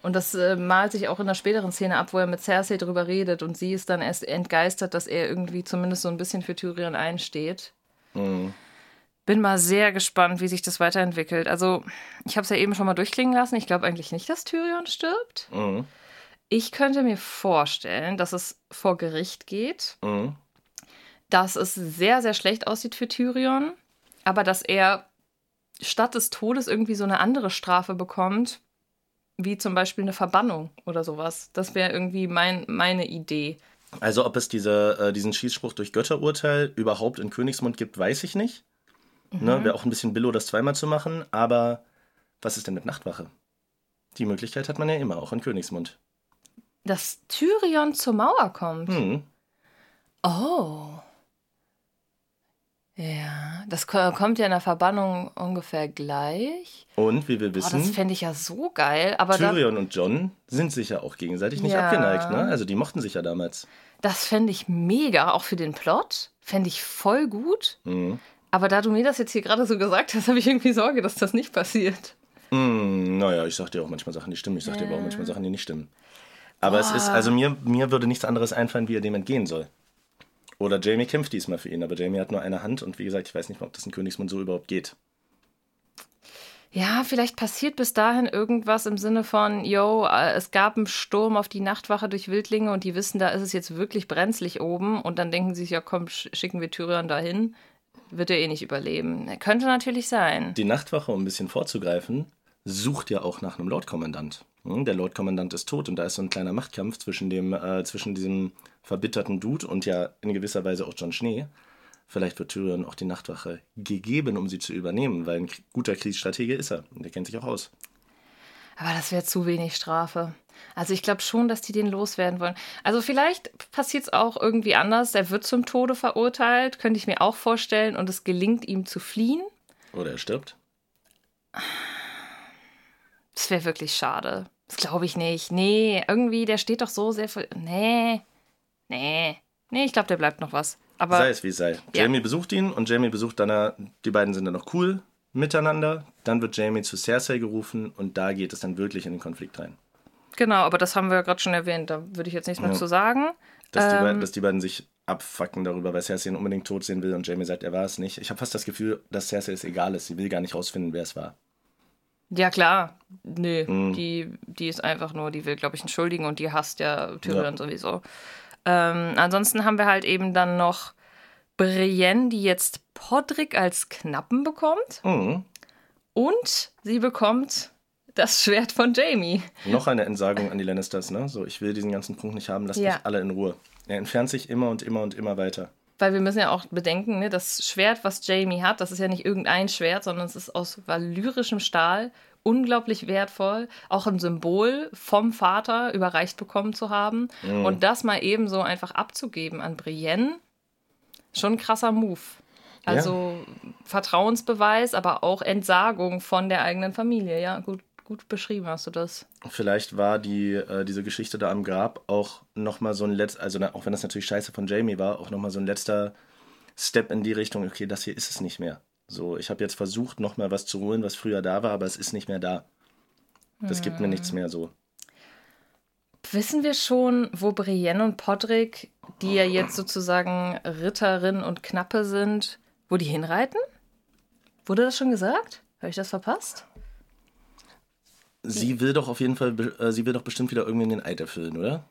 Und das äh, malt sich auch in der späteren Szene ab, wo er mit Cersei drüber redet und sie ist dann erst entgeistert, dass er irgendwie zumindest so ein bisschen für Tyrion einsteht. Bin mal sehr gespannt, wie sich das weiterentwickelt. Also, ich habe es ja eben schon mal durchklingen lassen. Ich glaube eigentlich nicht, dass Tyrion stirbt. Mhm. Ich könnte mir vorstellen, dass es vor Gericht geht Mhm. Dass es sehr, sehr schlecht aussieht für Tyrion, aber dass er statt des Todes irgendwie so eine andere Strafe bekommt, wie zum Beispiel eine Verbannung oder sowas. Das wäre irgendwie mein, meine Idee. Also ob es diese, äh, diesen Schießspruch durch Götterurteil überhaupt in Königsmund gibt, weiß ich nicht. Ne, Wäre auch ein bisschen billo, das zweimal zu machen. Aber was ist denn mit Nachtwache? Die Möglichkeit hat man ja immer, auch in Königsmund. Dass Tyrion zur Mauer kommt. Hm. Oh. Ja, das ko- kommt ja in der Verbannung ungefähr gleich. Und wie wir Boah, das wissen, fände ich ja so geil. Aber Tyrion und John sind sich ja auch gegenseitig nicht Ja. abgeneigt. Ne? Also die mochten sich ja damals. das fände ich mega, auch für den Plot. Fände ich voll gut. Mhm. Aber da du mir das jetzt hier gerade so gesagt hast, habe ich irgendwie Sorge, dass das nicht passiert. Hm, naja, ich sag dir auch manchmal Sachen, die stimmen. Ich sag dir aber auch manchmal Sachen, die nicht stimmen. Aber es ist, also mir, mir würde nichts anderes einfallen, wie er dem entgehen soll. Oder Jamie kämpft diesmal für ihn, aber Jamie hat nur eine Hand und wie gesagt, ich weiß nicht mal, ob das in Königsmund so überhaupt geht. Ja, vielleicht passiert bis dahin irgendwas im Sinne von, yo, äh, es gab einen Sturm auf die Nachtwache durch Wildlinge und die wissen, da ist es jetzt wirklich brenzlig oben und dann denken sie sich, ja komm, sch- schicken wir Tyrion dahin. Wird er eh nicht überleben. Könnte natürlich sein. Die Nachtwache, um ein bisschen vorzugreifen, sucht ja auch nach einem Lordkommandant. Hm, Der Lordkommandant ist tot und da ist so ein kleiner Machtkampf zwischen, dem, äh, zwischen diesem verbitterten Dude und ja in gewisser Weise auch John Schnee. Vielleicht wird Tyrion auch die Nachtwache gegeben, um sie zu übernehmen, weil ein guter Kriegsstratege ist er. Und der kennt sich auch aus. Aber das wäre zu wenig Strafe. Also ich glaube schon, dass die den loswerden wollen. Also vielleicht passiert es auch irgendwie anders. Er wird zum Tode verurteilt, könnte ich mir auch vorstellen, und es gelingt ihm zu fliehen. Oder er stirbt. Das wäre wirklich schade. Das glaube ich nicht. Nee, irgendwie, der steht doch so sehr für. Nee. Nee. Nee, ich glaube, der bleibt noch was. Aber sei es wie es sei. Ja. Jamie besucht ihn und Jamie besucht dann, äh, die beiden sind dann noch cool miteinander. Dann wird Jamie zu Cersei gerufen und da geht es dann wirklich in den Konflikt rein. genau, aber das haben wir gerade schon erwähnt. Da würde ich jetzt nichts mehr Ja. zu sagen. Dass, die Ähm. beiden, dass die beiden sich abfacken darüber, weil Cersei ihn unbedingt tot sehen will und Jamie sagt, er war es nicht. Ich habe fast das Gefühl, dass Cersei es egal ist. Sie will gar nicht rausfinden, wer es war. Ja, klar. Nee, Mhm. die, die ist einfach nur, die will, glaube ich, entschuldigen und die hasst ja Tyrion Ja. sowieso. Ähm, ansonsten haben wir halt eben dann noch Brienne, die jetzt Podrick als Knappen bekommt. Mhm. Und sie bekommt das Schwert von Jamie. Noch eine Entsagung an die Lannisters, ne? So, ich will diesen ganzen Punkt nicht haben, lasst Ja. mich alle in Ruhe. Er entfernt sich immer und immer und immer weiter. Weil wir müssen ja auch bedenken, ne, das Schwert, was Jamie hat, das ist ja nicht irgendein Schwert, sondern es ist aus valyrischem Stahl, unglaublich wertvoll, auch ein Symbol vom Vater überreicht bekommen zu haben. Und das mal eben so einfach abzugeben an Brienne, schon ein krasser Move. Also Vertrauensbeweis, aber auch Entsagung von der eigenen Familie. Ja, gut, gut beschrieben hast du das. Vielleicht war die, äh, diese Geschichte da am Grab auch nochmal so ein letzter, also auch wenn das natürlich scheiße von Jamie war, auch nochmal so ein letzter Step in die Richtung, okay, das hier ist es nicht mehr. So, ich habe jetzt versucht, nochmal was zu holen, was früher da war, aber es ist nicht mehr da. Das gibt mir nichts mehr so. Wissen wir schon, wo Brienne und Podrick, die ja jetzt sozusagen Ritterin und Knappe sind, wo die hinreiten? Wurde das schon gesagt? Habe ich das verpasst? Sie will doch auf jeden Fall, äh, sie will doch bestimmt wieder irgendwie den Eid erfüllen, oder?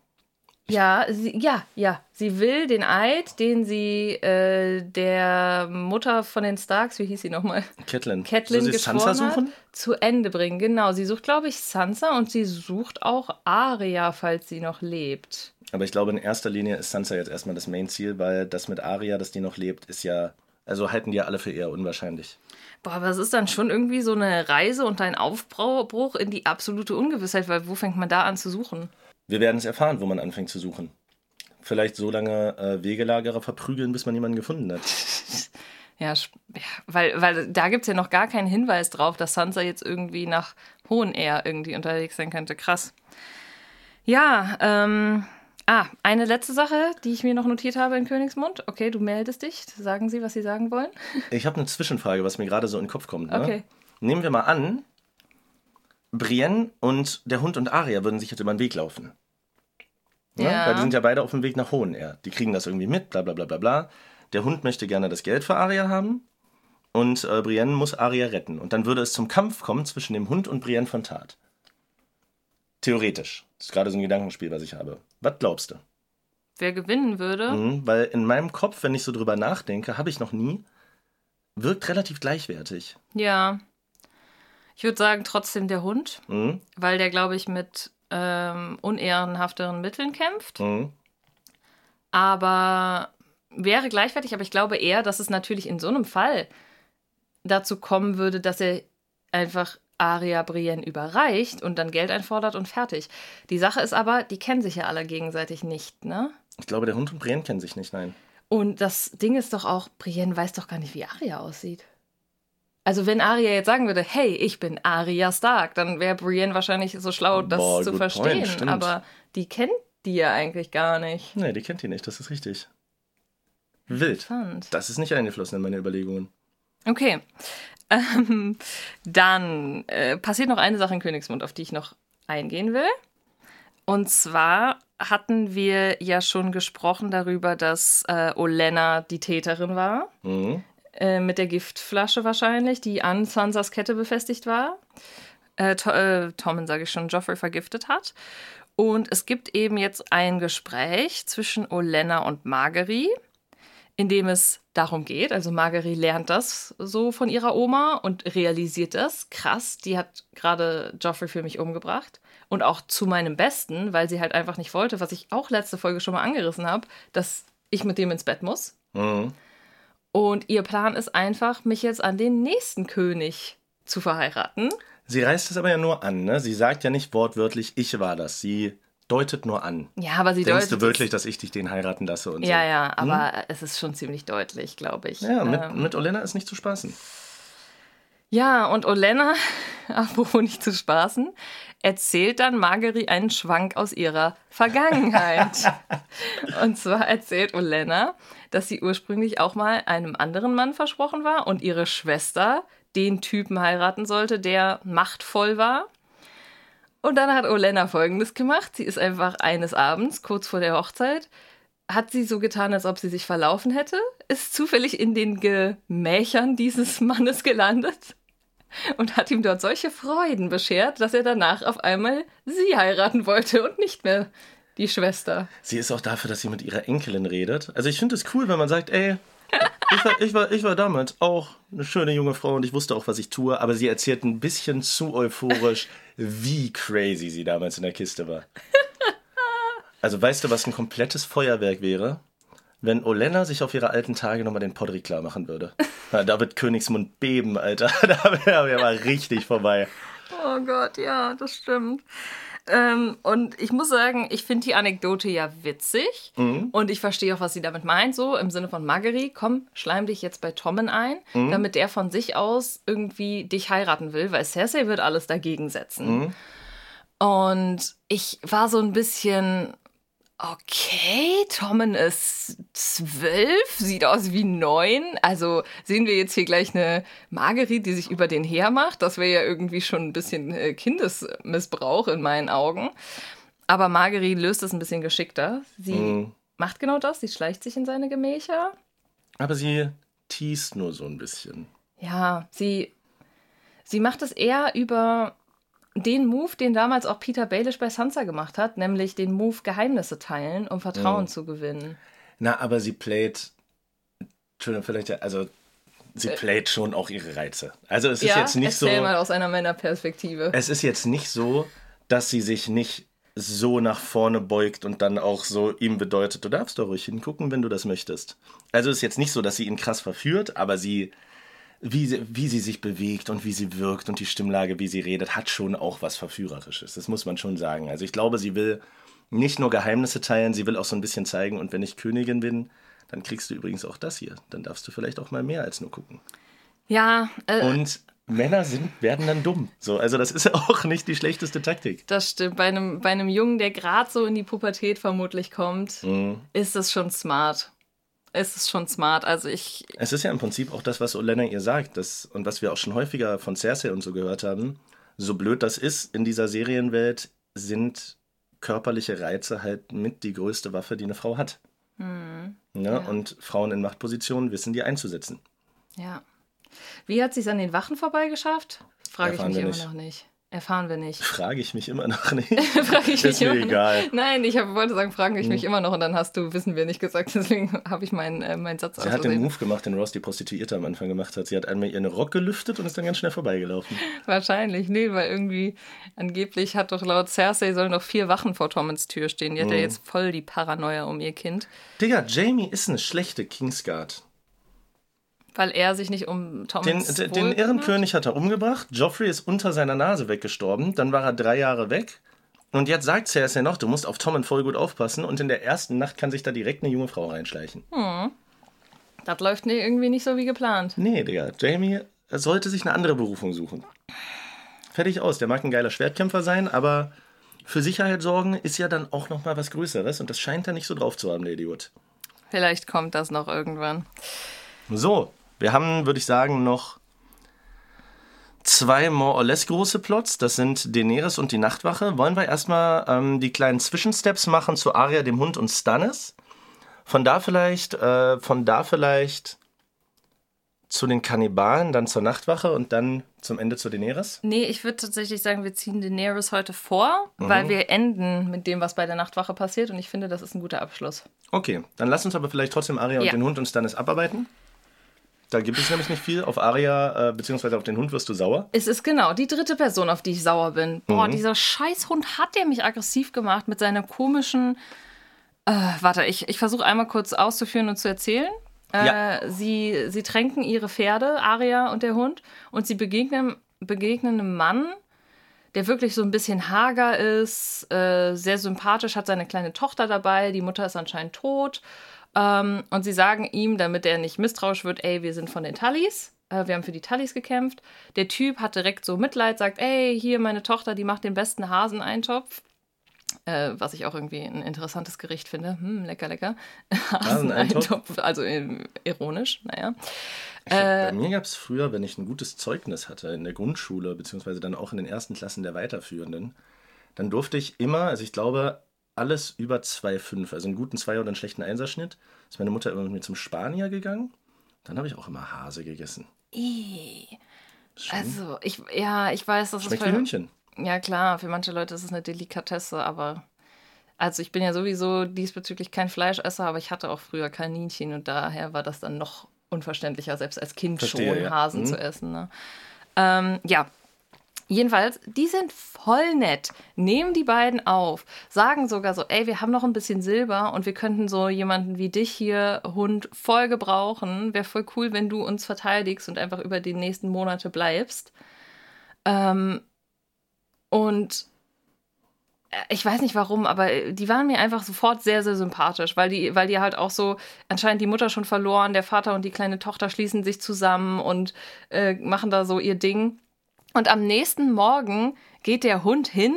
Ja, sie, ja, ja. Sie will den Eid, den sie äh, der Mutter von den Starks, wie hieß sie nochmal? Catelyn. Catelyn Soll sie Sansa suchen? hat, zu Ende bringen. Genau, sie sucht, glaube ich, Sansa und sie sucht auch Arya, falls sie noch lebt. Aber ich glaube, in erster Linie ist Sansa jetzt erstmal das Main-Ziel, weil das mit Arya, dass die noch lebt, ist ja Also halten die ja alle für eher unwahrscheinlich. Boah, aber es ist dann schon irgendwie so eine Reise und ein Aufbruch in die absolute Ungewissheit, weil wo fängt man da an zu suchen? Wir werden es erfahren, wo man anfängt zu suchen. Vielleicht so lange äh, Wegelagerer verprügeln, bis man jemanden gefunden hat. Ja, weil, weil da gibt es ja noch gar keinen Hinweis drauf, dass Sansa jetzt irgendwie nach Hohen Air irgendwie unterwegs sein könnte. Krass. Ja, ähm, Ah, eine letzte Sache, die ich mir noch notiert habe in Königsmund. Okay, du meldest dich. Sagen Sie, was Sie sagen wollen. Ich habe eine Zwischenfrage, was mir gerade so in den Kopf kommt. Ne? Okay. Nehmen wir mal an, Brienne und der Hund und Aria würden sich jetzt über den Weg laufen. Ne? Ja. Weil die sind ja beide auf dem Weg nach Hohenair. Die kriegen das irgendwie mit, bla bla bla bla bla. Der Hund möchte gerne das Geld für Aria haben und äh, Brienne muss Aria retten. Und dann würde es zum Kampf kommen zwischen dem Hund und Brienne von Tat. Theoretisch. Das ist gerade so ein Gedankenspiel, was ich habe. Was glaubst du? Wer gewinnen würde? Mhm, weil in meinem Kopf, wenn ich so drüber nachdenke, habe ich noch nie, wirkt relativ gleichwertig. Ja. Ich würde sagen, trotzdem der Hund, Mhm. weil der, glaube ich, mit ähm, unehrenhafteren Mitteln kämpft. Mhm. Aber wäre gleichwertig, aber ich glaube eher, dass es natürlich in so einem Fall dazu kommen würde, dass er einfach Aria Brienne überreicht und dann Geld einfordert und fertig. Die Sache ist aber, die kennen sich ja alle gegenseitig nicht, ne? Ich glaube, der Hund und Brienne kennen sich nicht, nein. Und das Ding ist doch auch, Brienne weiß doch gar nicht, wie Aria aussieht. Also wenn Aria jetzt sagen würde, hey, ich bin Aria Stark, dann wäre Brienne wahrscheinlich so schlau, das Boah, zu point, verstehen. stimmt. aber die kennt die ja eigentlich gar nicht. Nee, die kennt die nicht, das ist richtig. Wild. Das ist nicht eingeflossen in meine Überlegungen. Okay. Ähm, dann äh, passiert noch eine Sache in Königsmund, auf die ich noch eingehen will. Und zwar hatten wir ja schon gesprochen darüber, dass äh, Olenna die Täterin war. Mhm. Äh, mit der Giftflasche wahrscheinlich, die an Sansas Kette befestigt war. Äh, to äh, Tommen, sage ich schon, Joffrey vergiftet hat. Und es gibt eben jetzt ein Gespräch zwischen Olenna und Margery, in dem es darum geht. Also Margery lernt das so von ihrer Oma und realisiert das. Krass, die hat gerade Joffrey für mich umgebracht. Und auch zu meinem Besten, weil sie halt einfach nicht wollte, was ich auch letzte Folge schon mal angerissen habe, dass ich mit dem ins Bett muss. Mhm. Und ihr Plan ist einfach, mich jetzt an den nächsten König zu verheiraten. Sie reißt es aber ja nur an, ne? Sie sagt ja nicht wortwörtlich, ich war das. Sie deutet nur an. Ja, aber sie Denkst deutet du wirklich, dass ich dich den heiraten lasse und Ja, so? ja, aber es ist schon ziemlich deutlich, glaube ich. Ja, mit, Ähm, mit Olena ist nicht zu spaßen. Ja, und Olenna, apropos nicht zu spaßen, erzählt dann Margery einen Schwank aus ihrer Vergangenheit. und zwar erzählt Olenna, dass sie ursprünglich auch mal einem anderen Mann versprochen war und ihre Schwester den Typen heiraten sollte, der machtvoll war. Und dann hat Olenna folgendes gemacht. Sie ist einfach eines Abends, kurz vor der Hochzeit, hat sie so getan, als ob sie sich verlaufen hätte, ist zufällig in den Gemächern dieses Mannes gelandet und hat ihm dort solche Freuden beschert, dass er danach auf einmal sie heiraten wollte und nicht mehr die Schwester. Sie ist auch dafür, dass sie mit ihrer Enkelin redet. Also ich finde es cool, wenn man sagt, ey, ich war, ich, war, ich war damals auch eine schöne junge Frau und ich wusste auch, was ich tue, aber sie erzählt ein bisschen zu euphorisch, wie crazy sie damals in der Kiste war. Also weißt du, was ein komplettes Feuerwerk wäre? Wenn Olenna sich auf ihre alten Tage nochmal den Podrick klar machen würde. Na, da wird Königsmund beben, Alter. Da wäre wär mal richtig vorbei. Oh Gott, ja, das stimmt. Ähm, und ich muss sagen, ich finde die Anekdote ja witzig und ich verstehe auch, was sie damit meint, so im Sinne von Margery, komm, schleim dich jetzt bei Tommen ein, damit der von sich aus irgendwie dich heiraten will, weil Cersei wird alles dagegen setzen. Und ich war so ein bisschen, okay, Tommen ist zwölf, sieht aus wie neun. Also sehen wir jetzt hier gleich eine Marguerite, die sich über den hermacht. Das wäre ja irgendwie schon ein bisschen äh, Kindesmissbrauch in meinen Augen. Aber Marguerite löst es ein bisschen geschickter. Sie macht genau das, sie schleicht sich in seine Gemächer. Aber sie teast nur so ein bisschen. Ja, sie, sie macht es eher über den Move, den damals auch Peter Baelish bei Sansa gemacht hat, nämlich den Move Geheimnisse teilen, um Vertrauen zu gewinnen. Na, aber sie playt. Entschuldigung, vielleicht, ja, also. Sie playt schon auch ihre Reize. Also es ist ja, jetzt nicht so. erzähl mal aus einer Männerperspektive. Es ist jetzt nicht so, dass sie sich nicht so nach vorne beugt und dann auch so ihm bedeutet, du darfst doch ruhig hingucken, wenn du das möchtest. Also ist jetzt nicht so, dass sie ihn krass verführt, aber sie, wie sie, wie sie sich bewegt und wie sie wirkt und die Stimmlage, wie sie redet, hat schon auch was Verführerisches. Das muss man schon sagen. Also ich glaube, sie will nicht nur Geheimnisse teilen, sie will auch so ein bisschen zeigen, und wenn ich Königin bin, dann kriegst du übrigens auch das hier. Dann darfst du vielleicht auch mal mehr als nur gucken. Ja, äh, Und Männer sind, werden dann dumm. So, also das ist auch nicht die schlechteste Taktik. das stimmt. Bei einem, bei einem Jungen, der gerade so in die Pubertät vermutlich kommt, Mhm. ist es schon smart. Ist es schon smart. Also ich, Es ist ja im Prinzip auch das, was Olenna ihr sagt das, und was wir auch schon häufiger von Cersei und so gehört haben. So blöd das ist, in dieser Serienwelt sind körperliche Reize halt mit die größte Waffe, die eine Frau hat. Hm. Ne? Und Frauen in Machtpositionen wissen die einzusetzen. ja. Wie hat sie es an den Wachen vorbeigeschafft? Frage ich mich immer noch nicht. Erfahren wir nicht. Frage ich mich immer noch nicht. Frage ich ist mich mir noch. egal. Hm. Nein, ich hab, wollte sagen, fragen ich mich immer noch und dann hast du, wissen wir nicht gesagt, deswegen habe ich meinen, äh, meinen Satz Sie hat den. Move gemacht, den Ross die Prostituierte am Anfang gemacht hat. Sie hat einmal ihren Rock gelüftet und ist dann ganz schnell vorbeigelaufen. Wahrscheinlich, nee, weil irgendwie angeblich hat doch laut Cersei sollen noch vier Wachen vor Torments Tür stehen. Die Hm. hat ja jetzt voll die Paranoia um ihr Kind, Digga, Jamie ist eine schlechte Kingsguard. Weil er sich nicht um Den, Torments den, den kümmert. Ehrenkönig hat er umgebracht. Joffrey ist unter seiner Nase weggestorben. Dann war er drei Jahre weg. Und jetzt sagt Cersei noch, du musst auf Tommen voll gut aufpassen. Und in der ersten Nacht kann sich da direkt eine junge Frau reinschleichen. Das läuft nee, irgendwie nicht so wie geplant. Nee, Digga. Jamie sollte sich eine andere Berufung suchen. Fertig aus. Der mag ein geiler Schwertkämpfer sein, aber für Sicherheit sorgen ist ja dann auch noch mal was Größeres. Und das scheint er nicht so drauf zu haben, der Idiot. Vielleicht kommt das noch irgendwann. So, wir haben, würde ich sagen, noch zwei more or less große Plots. Das sind Daenerys und die Nachtwache. Wollen wir erstmal ähm, die kleinen Zwischensteps machen zu Arya, dem Hund und Stannis? Von da vielleicht, äh, von da vielleicht zu den Kannibalen, dann zur Nachtwache und dann zum Ende zu Daenerys? Nee, ich würde tatsächlich sagen, wir ziehen Daenerys heute vor, Mhm. weil wir enden mit dem, was bei der Nachtwache passiert und ich finde, das ist ein guter Abschluss. Okay, dann lass uns aber vielleicht trotzdem Arya und Ja. den Hund und Stannis abarbeiten. Da gibt es nämlich nicht viel. Auf Arya, äh, beziehungsweise auf den Hund wirst du sauer. Es ist genau die dritte Person, auf die ich sauer bin. Mhm. Boah, dieser Scheißhund hat der mich aggressiv gemacht mit seiner komischen. Äh, warte, ich, ich versuche einmal kurz auszuführen und zu erzählen. Äh, Ja. sie, sie tränken ihre Pferde, Aria und der Hund, und sie begegnen, begegnen einem Mann, der wirklich so ein bisschen hager ist, äh, sehr sympathisch, hat seine kleine Tochter dabei, die Mutter ist anscheinend tot. Ähm, und sie sagen ihm, damit er nicht misstrauisch wird, ey, wir sind von den Tullys, äh, wir haben für die Tullys gekämpft. Der Typ hat direkt so Mitleid, sagt, ey, hier meine Tochter, die macht den besten Haseneintopf. Äh, was ich auch irgendwie ein interessantes Gericht finde. Hm, lecker, lecker. Haseneintopf? also äh, ironisch, naja. Glaub, bei mir gab es früher, wenn ich ein gutes Zeugnis hatte in der Grundschule, beziehungsweise dann auch in den ersten Klassen der Weiterführenden, dann durfte ich immer, also ich glaube, alles über 2,5, also einen guten Zweier oder einen schlechten Einserschnitt, ist meine Mutter immer mit mir zum Spanier gegangen. Dann habe ich auch immer Hase gegessen. Schon Also, ich, ja, ich weiß, das schmeckt ist wie für, Hühnchen. Ja, klar, für manche Leute ist es eine Delikatesse, aber. Also, ich bin ja sowieso diesbezüglich kein Fleischesser, aber ich hatte auch früher Kaninchen und daher war das dann noch unverständlicher, selbst als Kind Verstehe, schon ja. Hasen Mhm. zu essen. Ne? Ähm, ja. Jedenfalls, die sind voll nett, nehmen die beiden auf, sagen sogar so, ey, wir haben noch ein bisschen Silber und wir könnten so jemanden wie dich hier, Hund, voll gebrauchen. Wäre voll cool, wenn du uns verteidigst und einfach über die nächsten Monate bleibst. Ähm, und äh, ich weiß nicht warum, aber äh, die waren mir einfach sofort sehr, sehr sympathisch, weil die, weil die halt auch so, anscheinend die Mutter schon verloren, der Vater und die kleine Tochter schließen sich zusammen und äh, machen da so ihr Ding. Und am nächsten Morgen geht der Hund hin,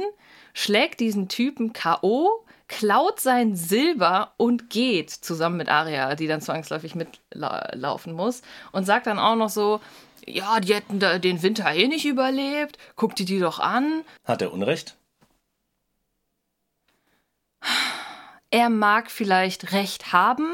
schlägt diesen Typen K.O., klaut sein Silber und geht zusammen mit Aria, die dann zwangsläufig mitlaufen muss, und sagt dann auch noch so, ja, die hätten da den Winter eh nicht überlebt, guck dir die doch an. Hat er Unrecht? Er mag vielleicht recht haben.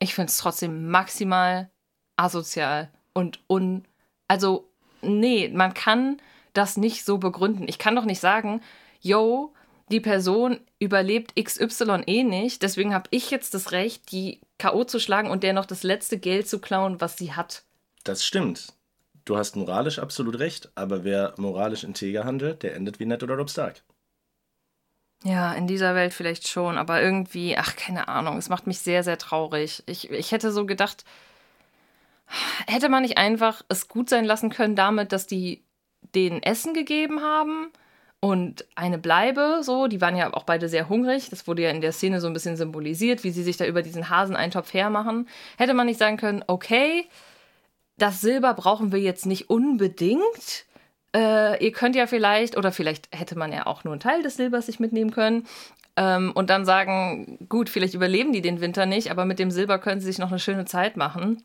Ich finde es trotzdem maximal asozial und un. Also, nee, man kann das nicht so begründen. Ich kann doch nicht sagen, yo, die Person überlebt XY eh nicht, deswegen habe ich jetzt das Recht, die K.O. zu schlagen und der noch das letzte Geld zu klauen, was sie hat. Das stimmt. Du hast moralisch absolut recht, aber wer moralisch integer handelt, der endet wie Ned oder Rob Stark. Ja, in dieser Welt vielleicht schon, aber irgendwie, ach, keine Ahnung, es macht mich sehr, sehr traurig. Ich, ich hätte so gedacht, hätte man nicht einfach es gut sein lassen können damit, dass die denen Essen gegeben haben und eine Bleibe, so, die waren ja auch beide sehr hungrig. Das wurde ja in der Szene so ein bisschen symbolisiert, wie sie sich da über diesen Haseneintopf hermachen. Hätte man nicht sagen können, okay, das Silber brauchen wir jetzt nicht unbedingt. Äh, ihr könnt ja vielleicht, oder vielleicht hätte man ja auch nur einen Teil des Silbers sich mitnehmen können. Ähm, und dann sagen, gut, vielleicht überleben die den Winter nicht, aber mit dem Silber können sie sich noch eine schöne Zeit machen.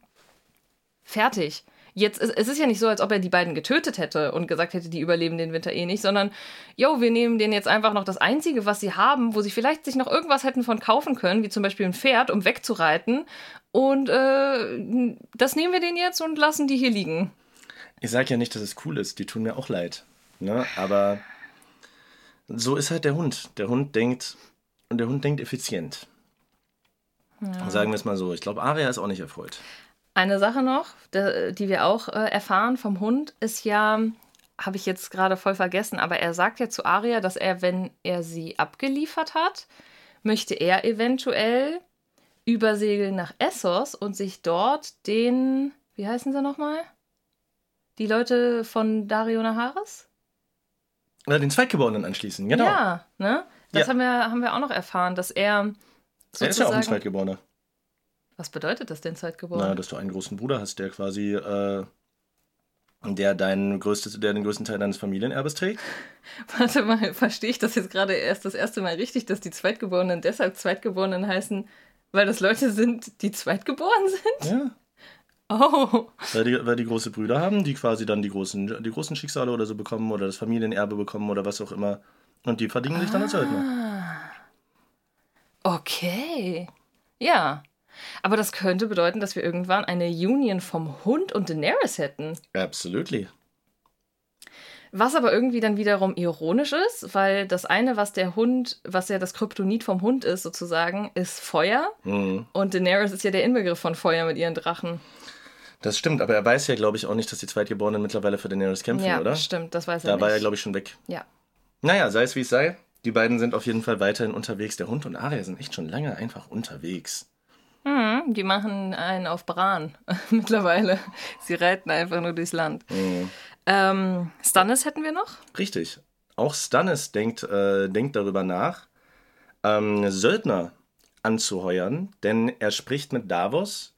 Fertig. Jetzt, es ist ja nicht so, als ob er die beiden getötet hätte und gesagt hätte, die überleben den Winter eh nicht, sondern, jo, wir nehmen denen jetzt einfach noch das Einzige, was sie haben, wo sie vielleicht sich noch irgendwas hätten von kaufen können, wie zum Beispiel ein Pferd, um wegzureiten. Und äh, das nehmen wir denen jetzt und lassen die hier liegen. Ich sage ja nicht, dass es cool ist, die tun mir auch leid. Ne? Aber so ist halt der Hund. Der Hund denkt, und der Hund denkt effizient. Ja. Sagen wir es mal so. Ich glaube, Aria ist auch nicht erfreut. Eine Sache noch, die wir auch äh, erfahren vom Hund, ist ja, habe ich jetzt gerade voll vergessen, aber er sagt ja zu Aria, dass er, wenn er sie abgeliefert hat, möchte er eventuell übersegeln nach Essos und sich dort den, wie heißen sie nochmal? Die Leute von Dario Naharis? Oder den Zweitgeborenen anschließen, genau. Ja, ne? Das ja. Haben, wir, haben wir auch noch erfahren, dass er. Er ist ja auch ein Zweitgeborener. Was bedeutet das denn Zeitgeboren? Na, dass du einen großen Bruder hast, der quasi, äh, der, dein größtes, der den größten Teil deines Familienerbes trägt. Warte mal, verstehe ich das jetzt gerade erst das erste Mal richtig, dass die Zweitgeborenen deshalb Zweitgeborenen heißen, weil das Leute sind, die zweitgeboren sind? Ja. Oh. Weil die, weil die große Brüder haben, die quasi dann die großen, die großen Schicksale oder so bekommen oder das Familienerbe bekommen oder was auch immer. Und die verdienen ah. sich dann als Söldner. Okay. Ja. Aber das könnte bedeuten, dass wir irgendwann eine Union vom Hund und Daenerys hätten. Absolutely. Was aber irgendwie dann wiederum ironisch ist, weil das eine, was der Hund, was ja das Kryptonit vom Hund ist, sozusagen, ist Feuer. Mhm. Und Daenerys ist ja der Inbegriff von Feuer mit ihren Drachen. Das stimmt, aber er weiß ja, glaube ich, auch nicht, dass die Zweitgeborenen mittlerweile für Daenerys kämpfen, ja, oder? Ja, stimmt, das weiß er da nicht. Da war er, glaube ich, schon weg. Ja. Naja, sei es wie es sei. Die beiden sind auf jeden Fall weiterhin unterwegs. Der Hund und Arya sind echt schon lange einfach unterwegs. Mhm, die machen einen auf Bran mittlerweile. Sie reiten einfach nur durchs Land. Mhm. Ähm, Stannis hätten wir noch? Richtig. Auch Stannis denkt, äh, denkt darüber nach, ähm, Söldner anzuheuern, denn er spricht mit Davos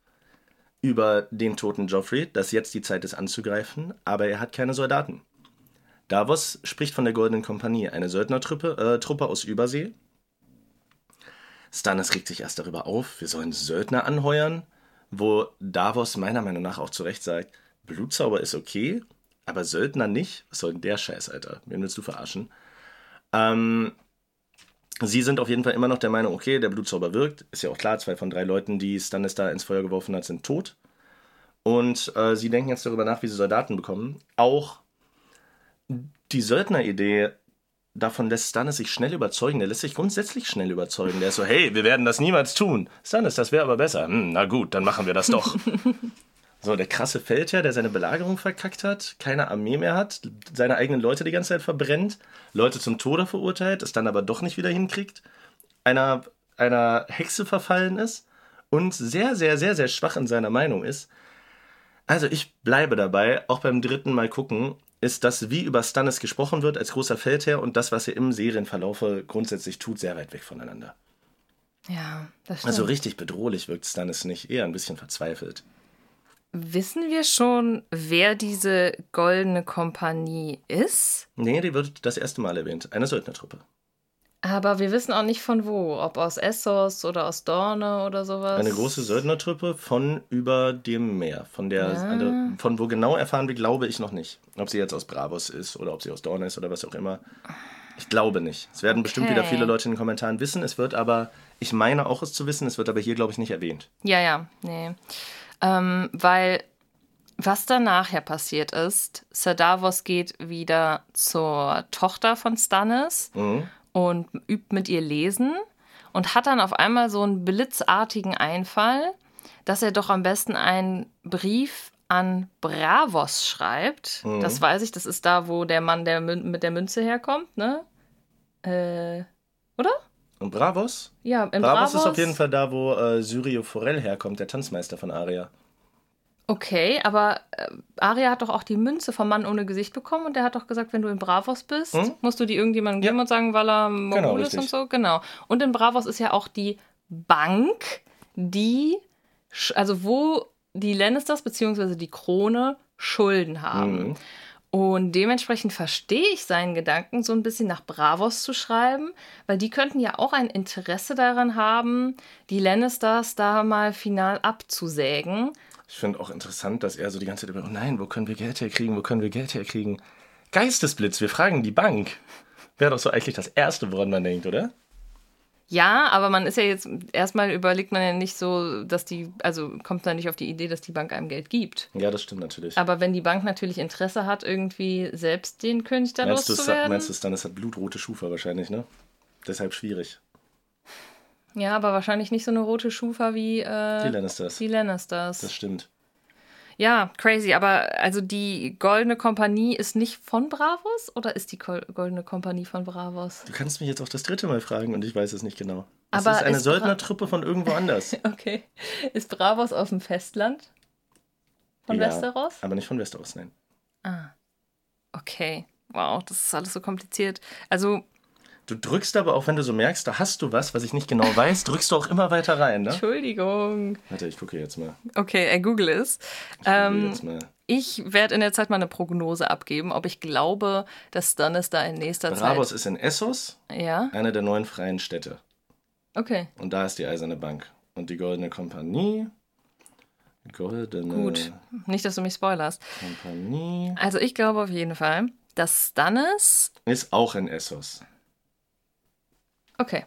über den toten Joffrey, dass jetzt die Zeit ist anzugreifen, aber er hat keine Soldaten. Davos spricht von der Goldenen Kompanie, eine Söldnertruppe äh, Truppe aus Übersee, Stannis regt sich erst darüber auf, wir sollen Söldner anheuern, wo Davos meiner Meinung nach auch zu Recht sagt, Blutzauber ist okay, aber Söldner nicht? Was soll denn der Scheiß, Alter? Wen willst du verarschen? Ähm, sie sind auf jeden Fall immer noch der Meinung, okay, der Blutzauber wirkt. Ist ja auch klar, zwei von drei Leuten, die Stannis da ins Feuer geworfen hat, sind tot. Und äh, sie denken jetzt darüber nach, wie sie Soldaten bekommen. Auch die Söldner-Idee davon lässt Stannis sich schnell überzeugen. Der lässt sich grundsätzlich schnell überzeugen. Der ist so, hey, wir werden das niemals tun. Stannis, das wäre aber besser. Hm, na gut, dann machen wir das doch. so, der krasse Feldherr, der seine Belagerung verkackt hat, keine Armee mehr hat, seine eigenen Leute die ganze Zeit verbrennt, Leute zum Tode verurteilt, es dann aber doch nicht wieder hinkriegt, einer, einer Hexe verfallen ist und sehr, sehr, sehr, sehr schwach in seiner Meinung ist. Also ich bleibe dabei, auch beim dritten Mal gucken, ist, dass wie über Stannis gesprochen wird als großer Feldherr und das, was er im Serienverlaufe grundsätzlich tut, sehr weit weg voneinander. Ja, das stimmt. Also richtig bedrohlich wirkt Stannis nicht, eher ein bisschen verzweifelt. Wissen wir schon, wer diese goldene Kompanie ist? Nee, die wird das erste Mal erwähnt. Eine Söldnertruppe. Aber wir wissen auch nicht von wo, ob aus Essos oder aus Dorne oder sowas. Eine große Söldnertruppe von über dem Meer. Von der, ja. eine, von wo genau erfahren wir, glaube ich noch nicht. Ob sie jetzt aus Bravos ist oder ob sie aus Dorne ist oder was auch immer. Ich glaube nicht. Es werden okay. bestimmt wieder viele Leute in den Kommentaren wissen. Es wird aber, ich meine auch es zu wissen, es wird aber hier, glaube ich, nicht erwähnt. Ja, ja, nee. Ähm, weil was dann nachher passiert ist, Sir Davos geht wieder zur Tochter von Stannis. Mhm und übt mit ihr lesen und hat dann auf einmal so einen blitzartigen Einfall, dass er doch am besten einen Brief an Bravos schreibt. Mhm. Das weiß ich, das ist da, wo der Mann der mit der Münze herkommt, ne? Äh, Oder? Und Bravos? Ja, im Bravos, Bravos ist auf jeden Fall da, wo äh, Syrio Forel herkommt, der Tanzmeister von Aria. Okay, aber äh, Aria hat doch auch die Münze vom Mann ohne Gesicht bekommen und der hat doch gesagt, wenn du in Bravos bist, Hm? musst du die irgendjemandem geben und sagen, weil er Mogul ist richtig. und so. Genau. Und in Bravos ist ja auch die Bank, die, also wo die Lannisters bzw. die Krone Schulden haben. Mhm. Und dementsprechend verstehe ich seinen Gedanken, so ein bisschen nach Bravos zu schreiben, weil die könnten ja auch ein Interesse daran haben, die Lannisters da mal final abzusägen. Ich finde auch interessant, dass er so die ganze Zeit über, oh nein, wo können wir Geld herkriegen, wo können wir Geld herkriegen? Geistesblitz, wir fragen die Bank. Wäre doch so eigentlich das Erste, woran man denkt, oder? Ja, aber man ist ja jetzt, erstmal überlegt man ja nicht so, dass die, also kommt man nicht auf die Idee, dass die Bank einem Geld gibt. Ja, das stimmt natürlich. Aber wenn die Bank natürlich Interesse hat, irgendwie selbst den König da meinst du, loszuwerden. meinst du, dann ist das blutrote Schufa wahrscheinlich, ne? Deshalb schwierig. Ja, aber wahrscheinlich nicht so eine rote Schufa wie äh, Die Lannisters. die Lannisters. Das stimmt. Ja, crazy. Aber also die Goldene Kompanie ist nicht von Bravos oder ist die Goldene Kompanie von Bravos? Du kannst mich jetzt auch das dritte Mal fragen und ich weiß es nicht genau. Es Aber ist eine ist Söldnertruppe von irgendwo anders. Okay. Ist Bravos aus dem Festland? Von Ja, Westeros? Aber nicht von Westeros, nein. Okay. Wow, das ist alles so kompliziert. Also, Du drückst aber auch, wenn du so merkst, da hast du was, was ich nicht genau weiß, drückst du auch immer weiter rein, ne? Entschuldigung. Warte, ich gucke jetzt mal. Okay, er google es. Ich Ähm, ich werde in der Zeit mal eine Prognose abgeben, ob ich glaube, dass Stannis da in nächster Bravos Zeit. ist in Essos, Ja, eine der neun freien Städte. okay. Und da ist die Eiserne Bank. Und die Goldene Kompanie. Goldene Gut. Nicht, dass du mich spoilerst. Kompanie. Also, ich glaube auf jeden Fall, dass Stannis. Ist auch in Essos. Okay.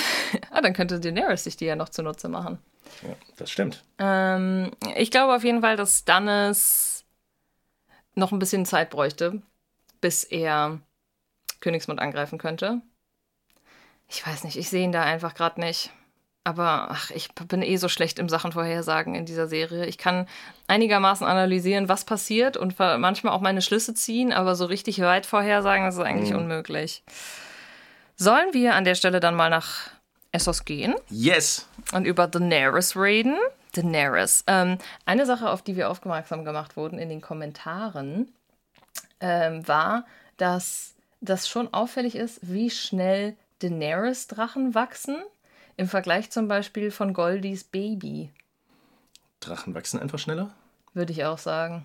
ah, dann könnte Daenerys sich die ja noch zunutze machen. Ja, das stimmt. Ähm, ich glaube auf jeden Fall, dass Stannis noch ein bisschen Zeit bräuchte, bis er Königsmund angreifen könnte. Ich weiß nicht, ich sehe ihn da einfach gerade nicht. Aber ach, ich bin eh so schlecht im Sachen vorhersagen in dieser Serie. Ich kann einigermaßen analysieren, was passiert und manchmal auch meine Schlüsse ziehen, aber so richtig weit vorhersagen, das ist eigentlich unmöglich. Sollen wir an der Stelle dann mal nach Essos gehen? Yes! und über Daenerys reden. Daenerys. Ähm, eine Sache, auf die wir aufmerksam gemacht wurden in den Kommentaren, ähm, war, dass das schon auffällig ist, wie schnell Daenerys-Drachen wachsen im Vergleich zum Beispiel von Goldies Baby, Drachen wachsen einfach schneller. würde ich auch sagen.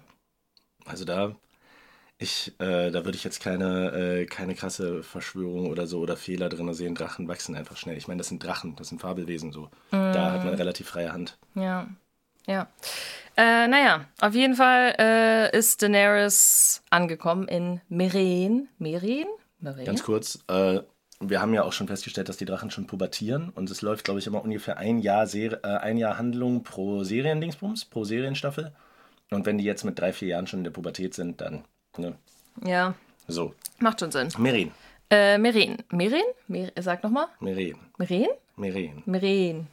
Also da, ich, äh, da würde ich jetzt keine, äh, keine krasse Verschwörung oder so oder Fehler drin sehen. Drachen wachsen einfach schnell. Ich meine, das sind Drachen, das sind Fabelwesen so. Da hat man relativ freie Hand. Ja, ja. Äh, naja, auf jeden Fall äh, ist Daenerys angekommen in Meren. Meren? Meren? Ganz kurz, äh, wir haben ja auch schon festgestellt, dass die Drachen schon pubertieren und es läuft, glaube ich, immer ungefähr ein Jahr, Ser äh, ein Jahr Handlung pro Seriendingsbums, pro Serienstaffel. Und wenn die jetzt mit drei, vier Jahren schon in der Pubertät sind, dann, ne, Ja, so. macht schon Sinn. Meren, Äh, Meren. Meren? Mer sag nochmal. Meren, Meren? Meren. Meren.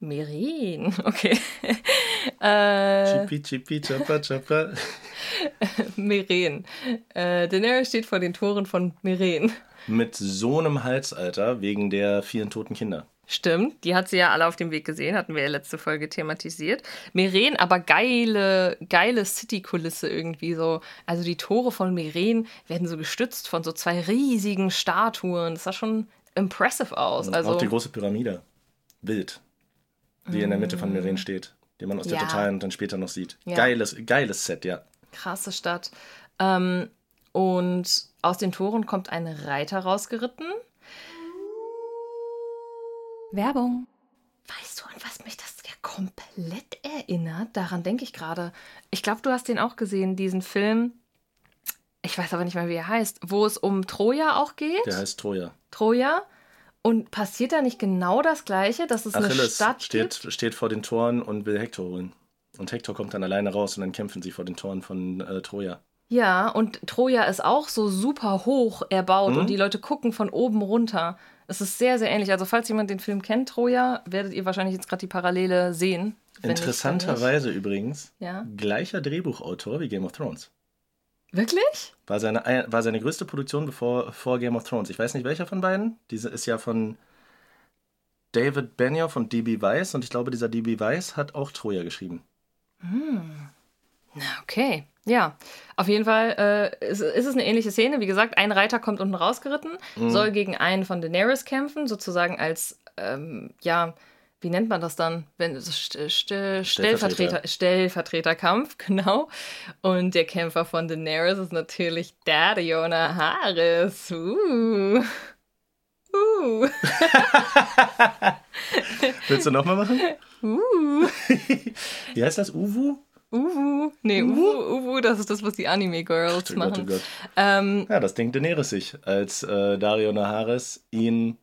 Meren. Okay. äh, Chippy, chippy, chopper, chopper. Meren. Äh, Daenerys steht vor den Toren von Meren. Mit so einem Halsalter wegen der vielen toten Kinder. Stimmt, die hat sie ja alle auf dem Weg gesehen, hatten wir ja letzte Folge thematisiert. Meren, aber geile, geile City-Kulisse irgendwie so. Also die Tore von Meren werden so gestützt von so zwei riesigen Statuen. Das sah schon impressive aus. Also, auch die große Pyramide. Wild. Die in der Mitte von Meren steht. Die man aus der Ja. Totalen dann später noch sieht. Ja. Geiles, geiles Set, ja. krasse Stadt. Ähm, und aus den Toren kommt ein Reiter rausgeritten. Werbung. Weißt du, an was mich das ja komplett erinnert? Daran denke ich gerade. Ich glaube, du hast den auch gesehen, diesen Film. Ich weiß aber nicht mehr, wie er heißt, wo es um Troja auch geht. Der heißt Troja. Troja. Und passiert da nicht genau das Gleiche, dass es eine Achilles Stadt steht, gibt? steht vor den Toren und will Hektor holen. Und Hektor kommt dann alleine raus und dann kämpfen sie vor den Toren von äh, Troja. Ja, und Troja ist auch so super hoch erbaut Mhm. und die Leute gucken von oben runter. Es ist sehr, sehr ähnlich. Also, falls jemand den Film kennt, Troja, werdet ihr wahrscheinlich jetzt gerade die Parallele sehen. Interessanterweise übrigens Ja. gleicher Drehbuchautor wie Game of Thrones. Wirklich? War seine, war seine größte Produktion bevor, vor Game of Thrones. Ich weiß nicht, welcher von beiden. Diese ist ja von David Benioff und D.B. Weiss. Und ich glaube, dieser D.B. Weiss hat auch Troja geschrieben. Na, okay. Ja, auf jeden Fall äh, ist, ist es eine ähnliche Szene. Wie gesagt, ein Reiter kommt unten rausgeritten, soll gegen einen von Daenerys kämpfen, sozusagen als, ähm, ja, wie nennt man das dann? Wenn St St Stellvertreter, Stellvertreterkampf, genau. Und der Kämpfer von Daenerys ist natürlich Dario Naharis. Uh. Uh. Willst du nochmal machen? Uh. Wie heißt das? Uwu? Uwu. Nee, Uwu, Uwu, das ist das, was die Anime-Girls Oh Gott, oh machen. Gott. Ähm, Ja, das denkt Daenerys sich, als äh, Dario Naharis ihn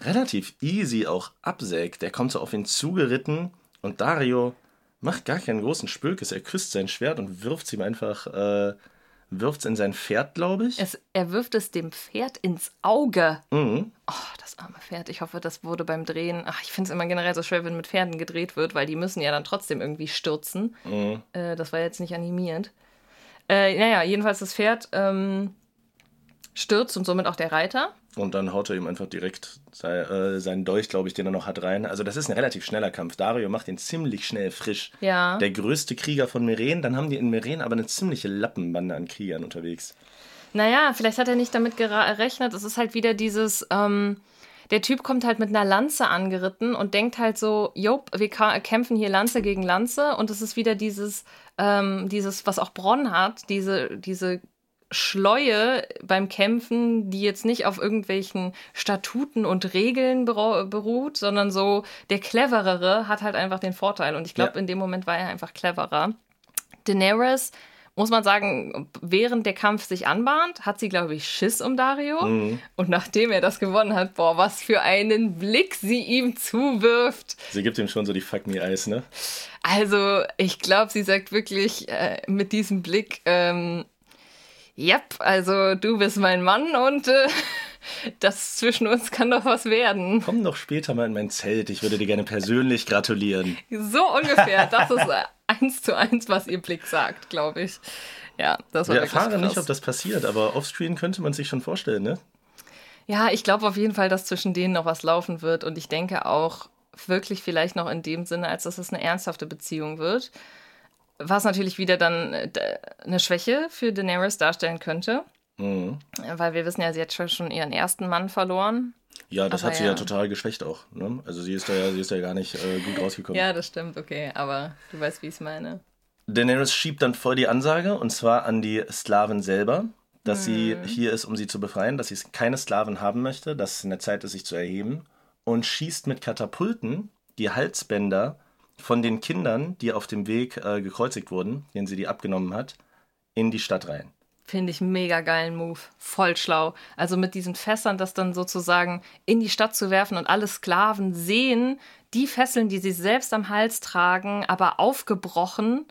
relativ easy auch absägt. Der kommt so auf ihn zugeritten und Dario macht gar keinen großen Spökes. Er küsst sein Schwert und wirft ihm einfach, äh, wirft in sein Pferd, glaube ich. es, er wirft es dem Pferd ins Auge. Mhm. Oh, das arme Pferd. Ich hoffe, das wurde beim Drehen. Ach, ich finde es immer generell so schwer, wenn mit Pferden gedreht wird, weil die müssen ja dann trotzdem irgendwie stürzen. Mhm. Äh, das war jetzt nicht animiert. Äh, naja, jedenfalls das Pferd ähm, stürzt und somit auch der Reiter. Und dann haut er ihm einfach direkt sei, äh, seinen Dolch, glaube ich, den er noch hat, rein. Also das ist ein relativ schneller Kampf. Dario macht ihn ziemlich schnell frisch. Ja. Der größte Krieger von Meren. Dann haben die in Meren aber eine ziemliche Lappenbande an Kriegern unterwegs. Naja, vielleicht hat er nicht damit gerechnet. Es ist halt wieder dieses, ähm, der Typ kommt halt mit einer Lanze angeritten und denkt halt so, jop, wir kämpfen hier Lanze gegen Lanze und es ist wieder dieses, ähm, dieses, was auch Bronn hat, diese, diese Schleue beim Kämpfen, die jetzt nicht auf irgendwelchen Statuten und Regeln beru- beruht, sondern so der Cleverere hat halt einfach den Vorteil. Und ich glaube, Ja. in dem Moment war er einfach cleverer. Daenerys, muss man sagen, während der Kampf sich anbahnt, hat sie, glaube ich, Schiss um Dario. Und nachdem er das gewonnen hat, boah, was für einen Blick sie ihm zuwirft. Sie gibt ihm schon so die Fuck me Eis, ne? Also, ich glaube, sie sagt wirklich äh, mit diesem Blick, ähm, yep, also du bist mein Mann und äh, das zwischen uns kann doch was werden. Komm doch später mal in mein Zelt. Ich würde dir gerne persönlich gratulieren. So ungefähr. Das ist äh, eins zu eins, was ihr Blick sagt, glaube ich. Ja, das war Wir erfahren krass. nicht, ob das passiert, aber offscreen könnte man sich schon vorstellen, ne? Ja, ich glaube auf jeden Fall, dass zwischen denen noch was laufen wird und ich denke auch wirklich vielleicht noch in dem Sinne, als dass es eine ernsthafte Beziehung wird. Was natürlich wieder dann äh, eine Schwäche für Daenerys darstellen könnte, Mhm. weil wir wissen ja, sie hat schon- ihren ersten Mann verloren. Ja, das Aber hat sie ja. ja. total geschwächt auch. Ne? Also sie ist da ja, sie ist da ja gar nicht äh, gut rausgekommen. Ja, das stimmt, okay, aber du weißt, wie ich es meine. Daenerys schiebt dann voll die Ansage, und zwar an die Sklaven selber, dass sie hier ist, um sie zu befreien, dass sie keine Sklaven haben möchte, dass es in der Zeit ist, sich zu erheben, und schießt mit Katapulten die Halsbänder von den Kindern, die auf dem Weg äh, gekreuzigt wurden, denen sie die abgenommen hat, in die Stadt rein. Finde ich mega geilen Move. Voll schlau. Also mit diesen Fässern das dann sozusagen in die Stadt zu werfen und alle Sklaven sehen die Fesseln, die sie selbst am Hals tragen, aber aufgebrochen.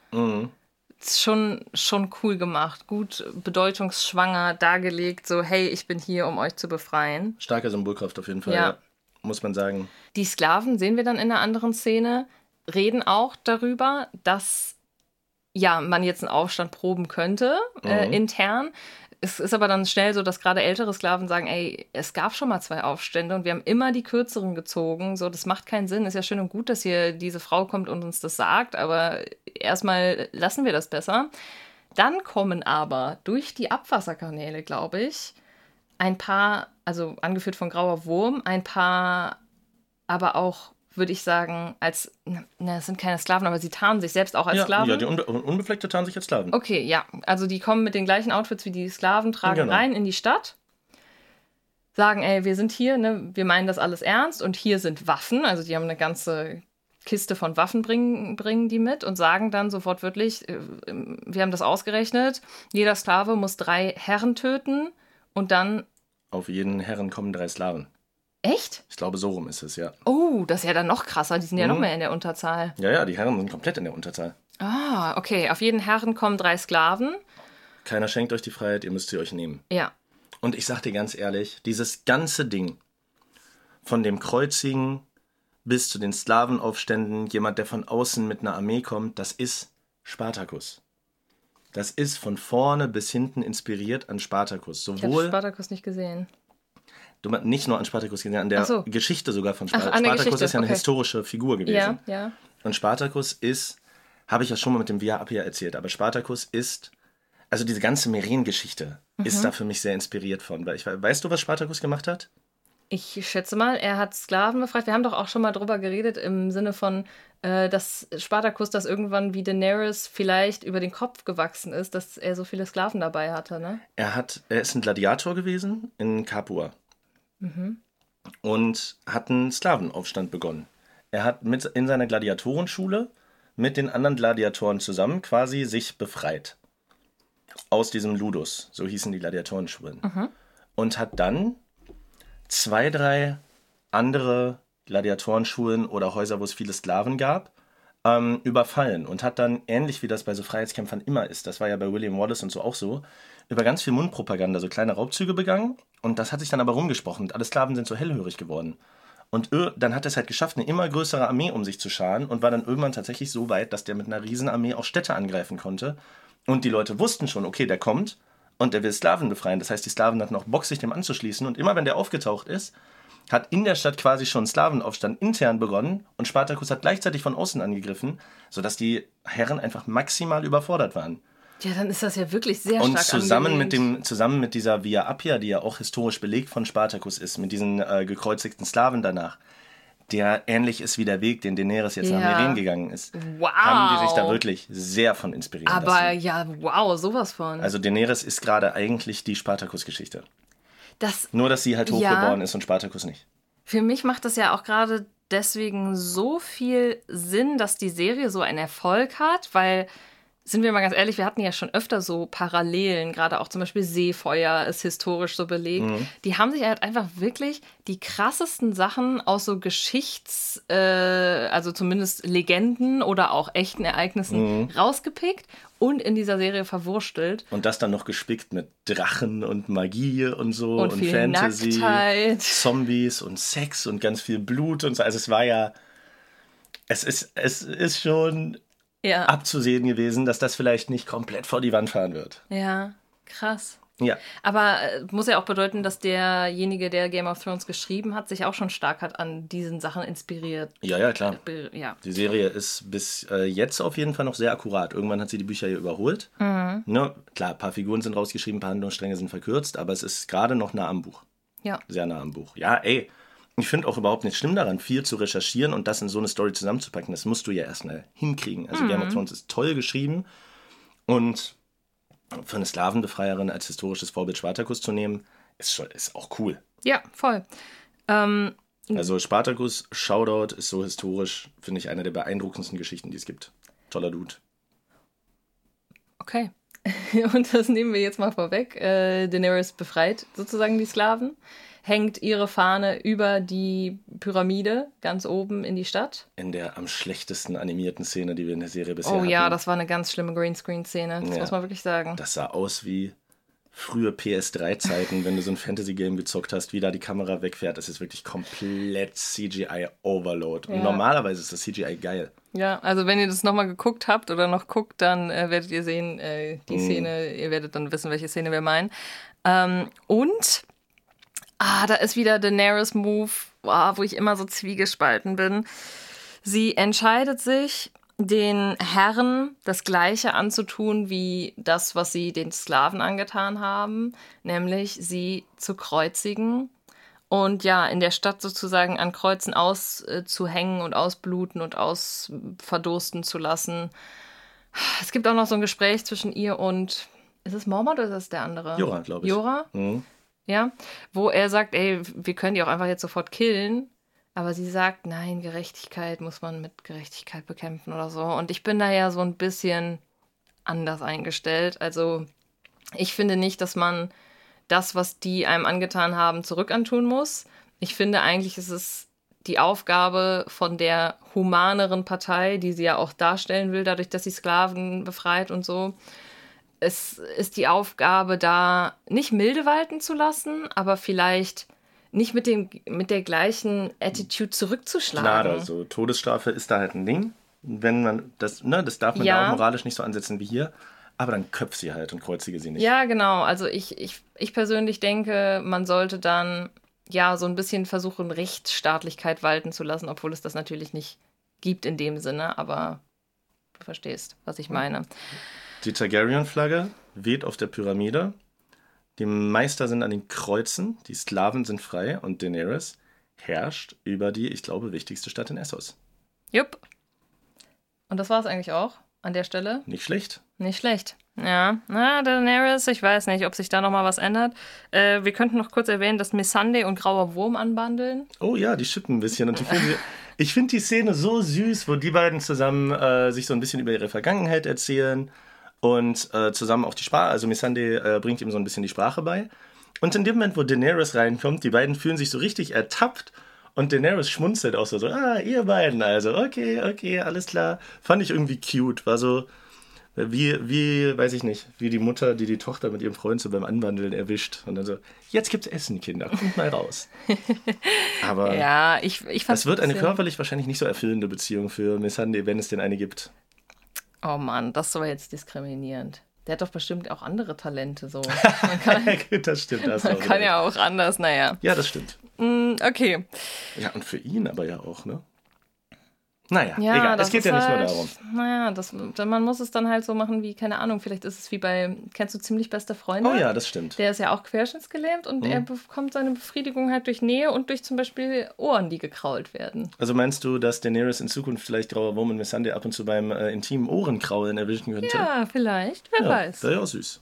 Ist schon, schon cool gemacht. Gut bedeutungsschwanger dargelegt. So, hey, ich bin hier, um euch zu befreien. Starke Symbolkraft auf jeden Fall, Ja. ja. muss man sagen. Die Sklaven, sehen wir dann in einer anderen Szene, reden auch darüber, dass ja, man jetzt einen Aufstand proben könnte, äh, Mhm. intern. Es ist aber dann schnell so, dass gerade ältere Sklaven sagen, ey, es gab schon mal zwei Aufstände und wir haben immer die kürzeren gezogen. So, das macht keinen Sinn. Ist ja schön und gut, dass hier diese Frau kommt und uns das sagt, aber erstmal lassen wir das besser. Dann kommen aber durch die Abwasserkanäle, glaube ich, ein paar, also angeführt von Grauer Wurm, ein paar, aber auch, würde ich sagen, als, na, es sind keine Sklaven, aber sie tarnen sich selbst auch als Ja, Sklaven. ja, die Unbe Unbefleckte tarnen sich jetzt Sklaven. Okay, ja. Also die kommen mit den gleichen Outfits wie die Sklaven, tragen Genau. rein in die Stadt, sagen, ey, wir sind hier, ne, wir meinen das alles ernst und hier sind Waffen. Also die haben eine ganze Kiste von Waffen bringen, bringen die mit und sagen dann sofort wirklich, äh, wir haben das ausgerechnet, jeder Sklave muss drei Herren töten und dann, Auf jeden Herren kommen drei Sklaven. Echt? Ich glaube, so rum ist es, ja. Oh, das ist ja dann noch krasser, die sind ja noch Mhm. mehr in der Unterzahl. Ja, ja, die Herren sind komplett in der Unterzahl. Ah, okay, auf jeden Herren kommen drei Sklaven. Keiner schenkt euch die Freiheit, ihr müsst sie euch nehmen. Ja, Und ich sag dir ganz ehrlich, dieses ganze Ding, von dem Kreuzigen bis zu den Sklavenaufständen, jemand, der von außen mit einer Armee kommt, das ist Spartacus. Das ist von vorne bis hinten inspiriert an Spartacus. Ich habe Sowohl, Spartacus nicht gesehen. Du meinst nicht nur an Spartacus, gesehen, an der Ach so. Geschichte sogar von Ach, Spartacus. der Spartacus ist ja eine okay. historische Figur gewesen. Ja, ja. Und Spartacus ist, habe ich ja schon mal mit dem Via Appia erzählt, aber Spartacus ist, also diese ganze Meren-Geschichte Mhm. ist da für mich sehr inspiriert von. Weil ich, we- weißt du, was Spartacus gemacht hat? Ich schätze mal, er hat Sklaven befreit. Wir haben doch auch schon mal drüber geredet im Sinne von, äh, dass Spartacus das irgendwann wie Daenerys vielleicht über den Kopf gewachsen ist, dass er so viele Sklaven dabei hatte, ne? Er, hat, er ist ein Gladiator gewesen in Capua und hat einen Sklavenaufstand begonnen. Er hat mit, in seiner Gladiatorenschule mit den anderen Gladiatoren zusammen quasi sich befreit. Aus diesem Ludus, so hießen die Gladiatorenschulen. Und hat dann zwei, drei andere Gladiatorenschulen oder Häuser, wo es viele Sklaven gab, ähm, überfallen und hat dann, ähnlich wie das bei so Freiheitskämpfern immer ist, das war ja bei William Wallace und so auch so, über ganz viel Mundpropaganda so kleine Raubzüge begangen und das hat sich dann aber rumgesprochen und alle Sklaven sind so hellhörig geworden. Und dann hat er es halt geschafft, eine immer größere Armee um sich zu scharen und war dann irgendwann tatsächlich so weit, dass der mit einer Riesenarmee auch Städte angreifen konnte. Und die Leute wussten schon, okay, der kommt und der will Sklaven befreien. Das heißt, die Sklaven hatten auch Bock, sich dem anzuschließen. Und immer wenn der aufgetaucht ist, hat in der Stadt quasi schon einen Sklavenaufstand intern begonnen und Spartacus hat gleichzeitig von außen angegriffen, sodass die Herren einfach maximal überfordert waren. Ja, dann ist das ja wirklich sehr Und stark zusammen mit, dem, zusammen mit dieser Via Appia, die ja auch historisch belegt von Spartacus ist, mit diesen äh, gekreuzigten Slawen danach, der ähnlich ist wie der Weg, den Daenerys jetzt nach Ja. Meren gegangen ist, Wow. haben die sich da wirklich sehr von inspirieren Aber lassen. ja, wow, sowas von. Also Daenerys ist gerade eigentlich die Spartacus-Geschichte. Das, Nur, dass sie halt Ja. hochgeboren ist und Spartacus nicht. für mich macht das ja auch gerade deswegen so viel Sinn, dass die Serie so einen Erfolg hat, weil, sind wir mal ganz ehrlich, wir hatten ja schon öfter so Parallelen, gerade auch zum Beispiel Seefeuer ist historisch so belegt. Mhm. Die haben sich halt einfach wirklich die krassesten Sachen aus so Geschichts-, äh, also zumindest Legenden oder auch echten Ereignissen Mhm. rausgepickt und in dieser Serie verwurstelt. Und das dann noch gespickt mit Drachen und Magie und so Und und, Fantasy, Nacktheit. Zombies und Sex und ganz viel Blut und so. Also es war ja, es ist, es ist schon Ja. abzusehen gewesen, dass das vielleicht nicht komplett vor die Wand fahren wird. Ja, krass. Ja, Aber äh, muss ja auch bedeuten, dass derjenige, der Game of Thrones geschrieben hat, sich auch schon stark hat an diesen Sachen inspiriert. ja, ja, klar. Be- Ja. Die Serie ist bis äh, jetzt auf jeden Fall noch sehr akkurat. Irgendwann hat sie die Bücher hier überholt. Mhm. Ne? Klar, ein paar Figuren sind rausgeschrieben, ein paar Handlungsstränge sind verkürzt, aber es ist gerade noch nah am Buch. Ja. Sehr nah am Buch. Ja, ey, ich finde auch überhaupt nicht schlimm daran, viel zu recherchieren und das in so eine Story zusammenzupacken. Das musst du ja erstmal hinkriegen. Also Game of Thrones ist toll geschrieben und für eine Sklavenbefreierin als historisches Vorbild Spartacus zu nehmen, ist, schon, ist auch cool. Ja, voll. Ähm, Also Spartacus, Shoutout, ist so historisch, finde ich, eine der beeindruckendsten Geschichten, die es gibt. Toller Dude. okay. Und das nehmen wir jetzt mal vorweg. Äh, Daenerys befreit sozusagen die Sklaven, hängt ihre Fahne über die Pyramide ganz oben in die Stadt. In der am schlechtesten animierten Szene, die wir in der Serie bisher Oh hatten. ja, das war eine ganz schlimme Greenscreen-Szene. Das Ja. muss man wirklich sagen. Das sah aus wie frühe PS3-Zeiten, wenn du so ein Fantasy-Game gezockt hast, wie da die Kamera wegfährt. Das ist wirklich komplett CGI-Overload. Und Ja. normalerweise ist das CGI geil. Ja, also wenn ihr das nochmal geguckt habt oder noch guckt, dann äh, werdet ihr sehen, äh, die Szene, ihr werdet dann wissen, welche Szene wir meinen. Ähm, und, ah, da ist wieder Daenerys Move, ah, wo ich immer so zwiegespalten bin. Sie entscheidet sich, den Herren das Gleiche anzutun wie das, was sie den Sklaven angetan haben, nämlich sie zu kreuzigen und ja, in der Stadt sozusagen an Kreuzen auszuhängen und ausbluten und ausverdursten zu lassen. Es gibt auch noch so ein Gespräch zwischen ihr und, ist es Mormont oder ist es der andere? Jorah, glaube ich. Jorah? Mhm. Ja, wo er sagt, ey, wir können die auch einfach jetzt sofort killen. Aber sie sagt, nein, Gerechtigkeit muss man mit Gerechtigkeit bekämpfen oder so. Und ich bin da ja so ein bisschen anders eingestellt. Also ich finde nicht, dass man das, was die einem angetan haben, zurückantun muss. Ich finde eigentlich, ist es die Aufgabe von der humaneren Partei, die sie ja auch darstellen will, dadurch, dass sie Sklaven befreit und so. Es ist die Aufgabe, da nicht milde walten zu lassen, aber vielleicht nicht mit, dem, mit der gleichen Attitude zurückzuschlagen. Gnade, so Todesstrafe ist da halt ein Ding. Wenn man das, ne, das darf man Ja. da auch moralisch nicht so ansetzen wie hier. aber dann köpft sie halt und kreuzige sie nicht. Ja, genau. Also ich, ich, ich persönlich denke, man sollte dann ja so ein bisschen versuchen, Rechtsstaatlichkeit walten zu lassen, obwohl es das natürlich nicht gibt in dem Sinne, aber du verstehst, was ich meine. Die Targaryen-Flagge weht auf der Pyramide. Die Meister sind an den Kreuzen, die Sklaven sind frei und Daenerys herrscht über die, ich glaube, wichtigste Stadt in Essos. Jupp. Und das war es eigentlich auch an der Stelle. Nicht schlecht. Nicht schlecht. Ja, na, Daenerys, ich weiß nicht, ob sich da nochmal was ändert. Äh, wir könnten noch kurz erwähnen, dass Missandei und Grauer Wurm anbandeln. Oh ja, die schippen ein bisschen. Und die finden, ich finde die Szene so süß, wo die beiden zusammen äh, sich so ein bisschen über ihre Vergangenheit erzählen und äh, zusammen auch die Sprache, also Missandei äh, bringt ihm so ein bisschen die Sprache bei. Und in dem Moment, wo Daenerys reinkommt, die beiden fühlen sich so richtig ertappt und Daenerys schmunzelt auch so, so, ah, ihr beiden also, okay, okay, alles klar. Fand ich irgendwie cute, war so, wie, wie, weiß ich nicht, wie die Mutter, die die Tochter mit ihrem Freund so beim Anwandeln erwischt. Und dann so, jetzt gibt's Essen, Kinder, kommt mal raus. Aber ja, ich, ich fand das wird eine körperlich wahrscheinlich nicht so erfüllende Beziehung für Missandei, wenn es denn eine gibt. Oh Mann, das war jetzt diskriminierend. Der hat doch bestimmt auch andere Talente so. Man kann, das stimmt. Das man kann ja auch anders, naja. Ja, das stimmt. Mm, okay. Ja, und für ihn aber ja auch, ne? Naja, Ja, egal. das Es geht ja nicht halt, nur darum. Naja, das, man muss es dann halt so machen wie, keine Ahnung, vielleicht ist es wie bei, kennst du ziemlich beste Freunde? Oh ja, das stimmt. Der ist ja auch querschnittsgelähmt und er bekommt seine Befriedigung halt durch Nähe und durch zum Beispiel Ohren, die gekrault werden. Also meinst du, dass Daenerys in Zukunft vielleicht grauer Wurm und Missandei ab und zu beim äh, intimen Ohrenkraulen erwischen könnte? Ja, vielleicht, wer Ja, weiß. Wäre ja auch süß.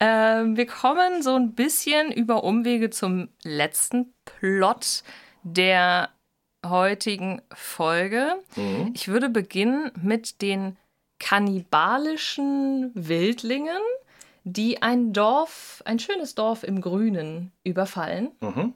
Ähm, wir kommen so ein bisschen über Umwege zum letzten Plot der heutigen Folge. Ich würde beginnen mit den kannibalischen Wildlingen, die ein Dorf, ein schönes Dorf im Grünen überfallen. Mhm.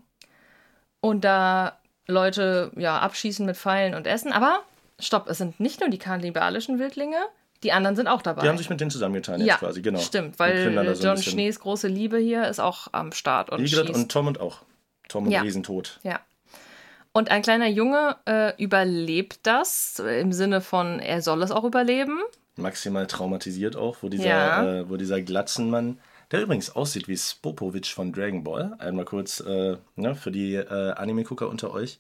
Und da Leute ja abschießen mit Pfeilen und Essen. Aber stopp, es sind nicht nur die kannibalischen Wildlinge, die anderen sind auch dabei. Die haben sich mit denen zusammengetan jetzt ja, quasi, genau. stimmt, weil so John. Schnees große Liebe hier ist auch am Start und Ygritte und Tom und auch. Tom und Ja. Riesentod. Ja. Und ein kleiner Junge äh, überlebt das im Sinne von, er soll es auch überleben. Maximal traumatisiert auch, wo dieser, Ja. äh, wo dieser Glatzenmann, der übrigens aussieht wie Spopovic von Dragon Ball, einmal kurz äh, ne, für die äh, Anime-Gucker unter euch,